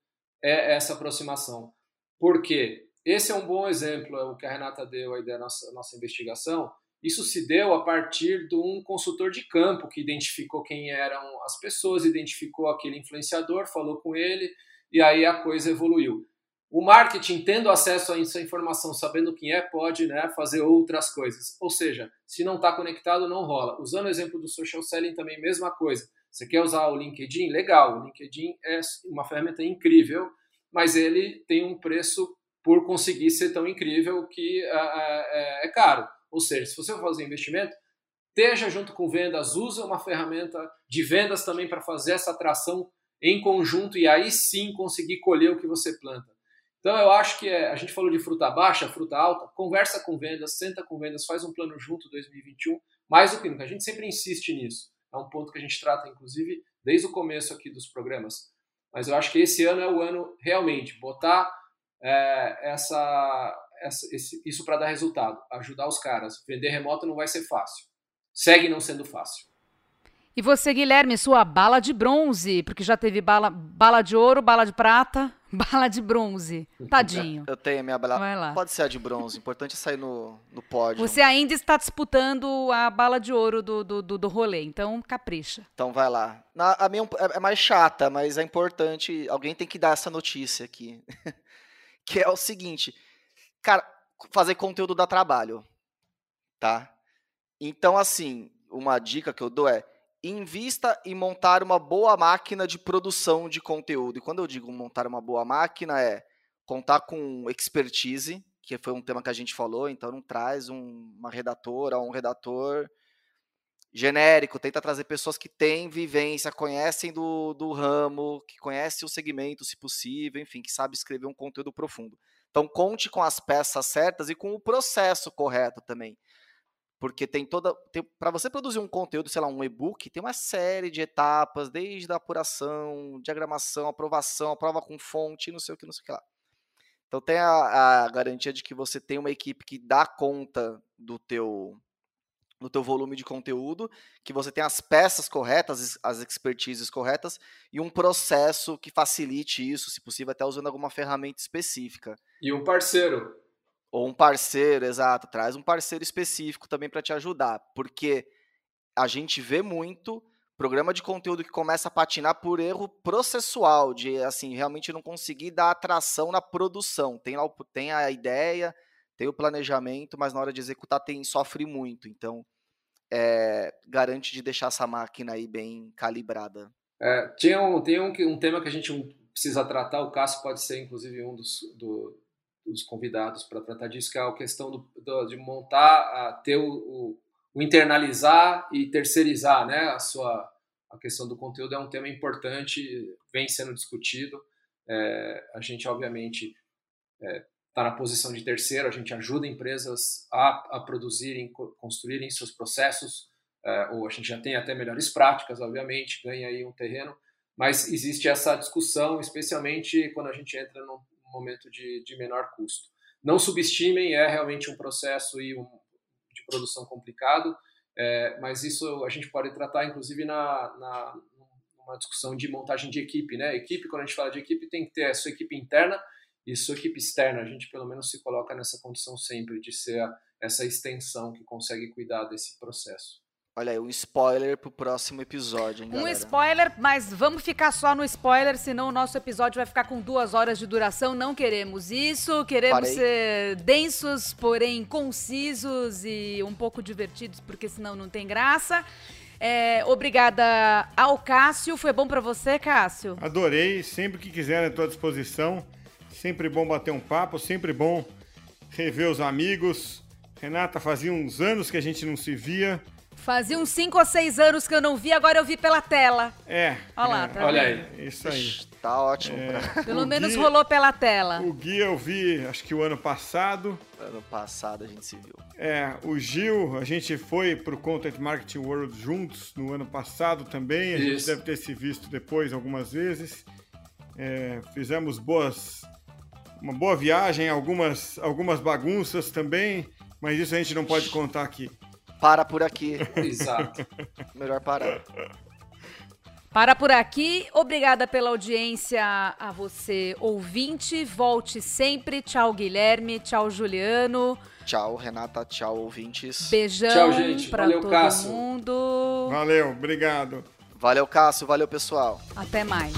é essa aproximação. Por quê? Esse é um bom exemplo, é o que a Renata deu aí da nossa, nossa investigação. Isso se deu a partir de um consultor de campo que identificou quem eram as pessoas, identificou aquele influenciador, falou com ele e aí a coisa evoluiu. O marketing, tendo acesso a essa informação, sabendo quem é, pode né, fazer outras coisas. Ou seja, se não está conectado, não rola. Usando o exemplo do social selling também, mesma coisa. Você quer usar o LinkedIn? Legal, o LinkedIn é uma ferramenta incrível, mas ele tem um preço por conseguir ser tão incrível que uh, é, é caro. Ou seja, se você for fazer investimento, esteja junto com vendas, usa uma ferramenta de vendas também para fazer essa atração em conjunto e aí sim conseguir colher o que você planta. Então eu acho que é, a gente falou de fruta baixa, fruta alta, conversa com vendas, senta com vendas, faz um plano junto 2021, mais do que nunca. A gente sempre insiste nisso. É um ponto que a gente trata, inclusive, desde o começo aqui dos programas. Mas eu acho que esse ano é o ano realmente botar é, essa, essa esse, isso para dar resultado, ajudar os caras. Vender remoto não vai ser fácil. Segue não sendo fácil. E você, Guilherme, sua bala de bronze, porque já teve bala, bala de ouro, bala de prata, [LAUGHS] bala de bronze. Tadinho. Eu tenho a minha bala. Vai lá. Pode ser a de bronze, importante é sair no, no pódio. Você ainda está disputando a bala de ouro do, do, do, do rolê, então capricha. Então vai lá. Na, a minha é, é mais chata, mas é importante. Alguém tem que dar essa notícia aqui. [LAUGHS] que é o seguinte. Cara, fazer conteúdo dá trabalho. Tá? Então, assim, uma dica que eu dou é invista em montar uma boa máquina de produção de conteúdo. E quando eu digo montar uma boa máquina, é contar com expertise, que foi um tema que a gente falou, então não traz um, uma redatora um redator genérico, tenta trazer pessoas que têm vivência, conhecem do, do ramo, que conhecem o segmento, se possível, enfim, que sabe escrever um conteúdo profundo. Então conte com as peças certas e com o processo correto também. Porque tem toda. Para você produzir um conteúdo, sei lá, um e-book, tem uma série de etapas, desde a apuração, diagramação, aprovação, a prova com fonte, não sei o que, não sei o que lá. Então tem a, a garantia de que você tem uma equipe que dá conta do teu do teu volume de conteúdo, que você tem as peças corretas, as expertises corretas e um processo que facilite isso, se possível até usando alguma ferramenta específica. E um parceiro, ou um parceiro, exato, traz um parceiro específico também para te ajudar, porque a gente vê muito programa de conteúdo que começa a patinar por erro processual, de assim, realmente não conseguir dar atração na produção. Tem, lá, tem a ideia, tem o planejamento, mas na hora de executar tem sofre muito. Então, é, garante de deixar essa máquina aí bem calibrada. É, tinha um, tem um, um tema que a gente precisa tratar, o Cássio pode ser inclusive um dos, do, os convidados para tratar disso, que é a questão do, do, de montar, a, ter o, o, o, internalizar e terceirizar, né? A sua a questão do conteúdo é um tema importante, vem sendo discutido. É, a gente obviamente está é, tá na posição de terceiro, a gente ajuda empresas a, a produzirem, construírem seus processos, é, ou a gente já tem até melhores práticas, obviamente, ganha aí um terreno, mas existe essa discussão, especialmente quando a gente entra num, momento de, de menor custo. não subestimem, é realmente um processo e um, de produção complicado, é, mas isso a gente pode tratar, inclusive, na, na uma discussão de montagem de equipe, né? Equipe, quando a gente fala de equipe, tem que ter a sua equipe interna e sua equipe externa. A gente, pelo menos, se coloca nessa condição sempre de ser essa extensão que consegue cuidar desse processo. Olha aí, um spoiler pro próximo episódio, hein, Um spoiler, mas vamos ficar só no spoiler, senão o nosso episódio vai ficar com duas horas de duração. Não queremos isso, queremos Parei. ser densos, porém concisos e um pouco divertidos, porque senão não tem graça. É, obrigada ao Cássio. Foi bom para você, Cássio? Adorei. Sempre que quiser, à tua disposição. Sempre bom bater um papo, sempre bom rever os amigos. Renata, fazia uns anos que a gente não se via. Fazia uns 5 ou 6 anos que eu não vi, agora eu vi pela tela. É. Olha lá, é, tá Olha aí. Isso aí. Tá ótimo. É, Pelo menos Gui, rolou pela tela. O Gui eu vi, acho que o ano passado. Ano passado a gente se viu. É, o Gil, a gente foi pro Content Marketing World juntos no ano passado também. A Isso. gente deve ter se visto depois algumas vezes. É, fizemos boas, uma boa viagem, algumas, algumas bagunças também, mas isso a gente não pode contar aqui. Para por aqui. Exato. Melhor parar. Para por aqui. Obrigada pela audiência a você, ouvinte. Volte sempre. Tchau, Guilherme. Tchau, Juliano. Tchau, Renata. Tchau, ouvintes. Beijão Tchau, gente. pra Valeu, todo Cássio. mundo. Valeu, obrigado. Valeu, Cássio. Valeu, pessoal. Até mais.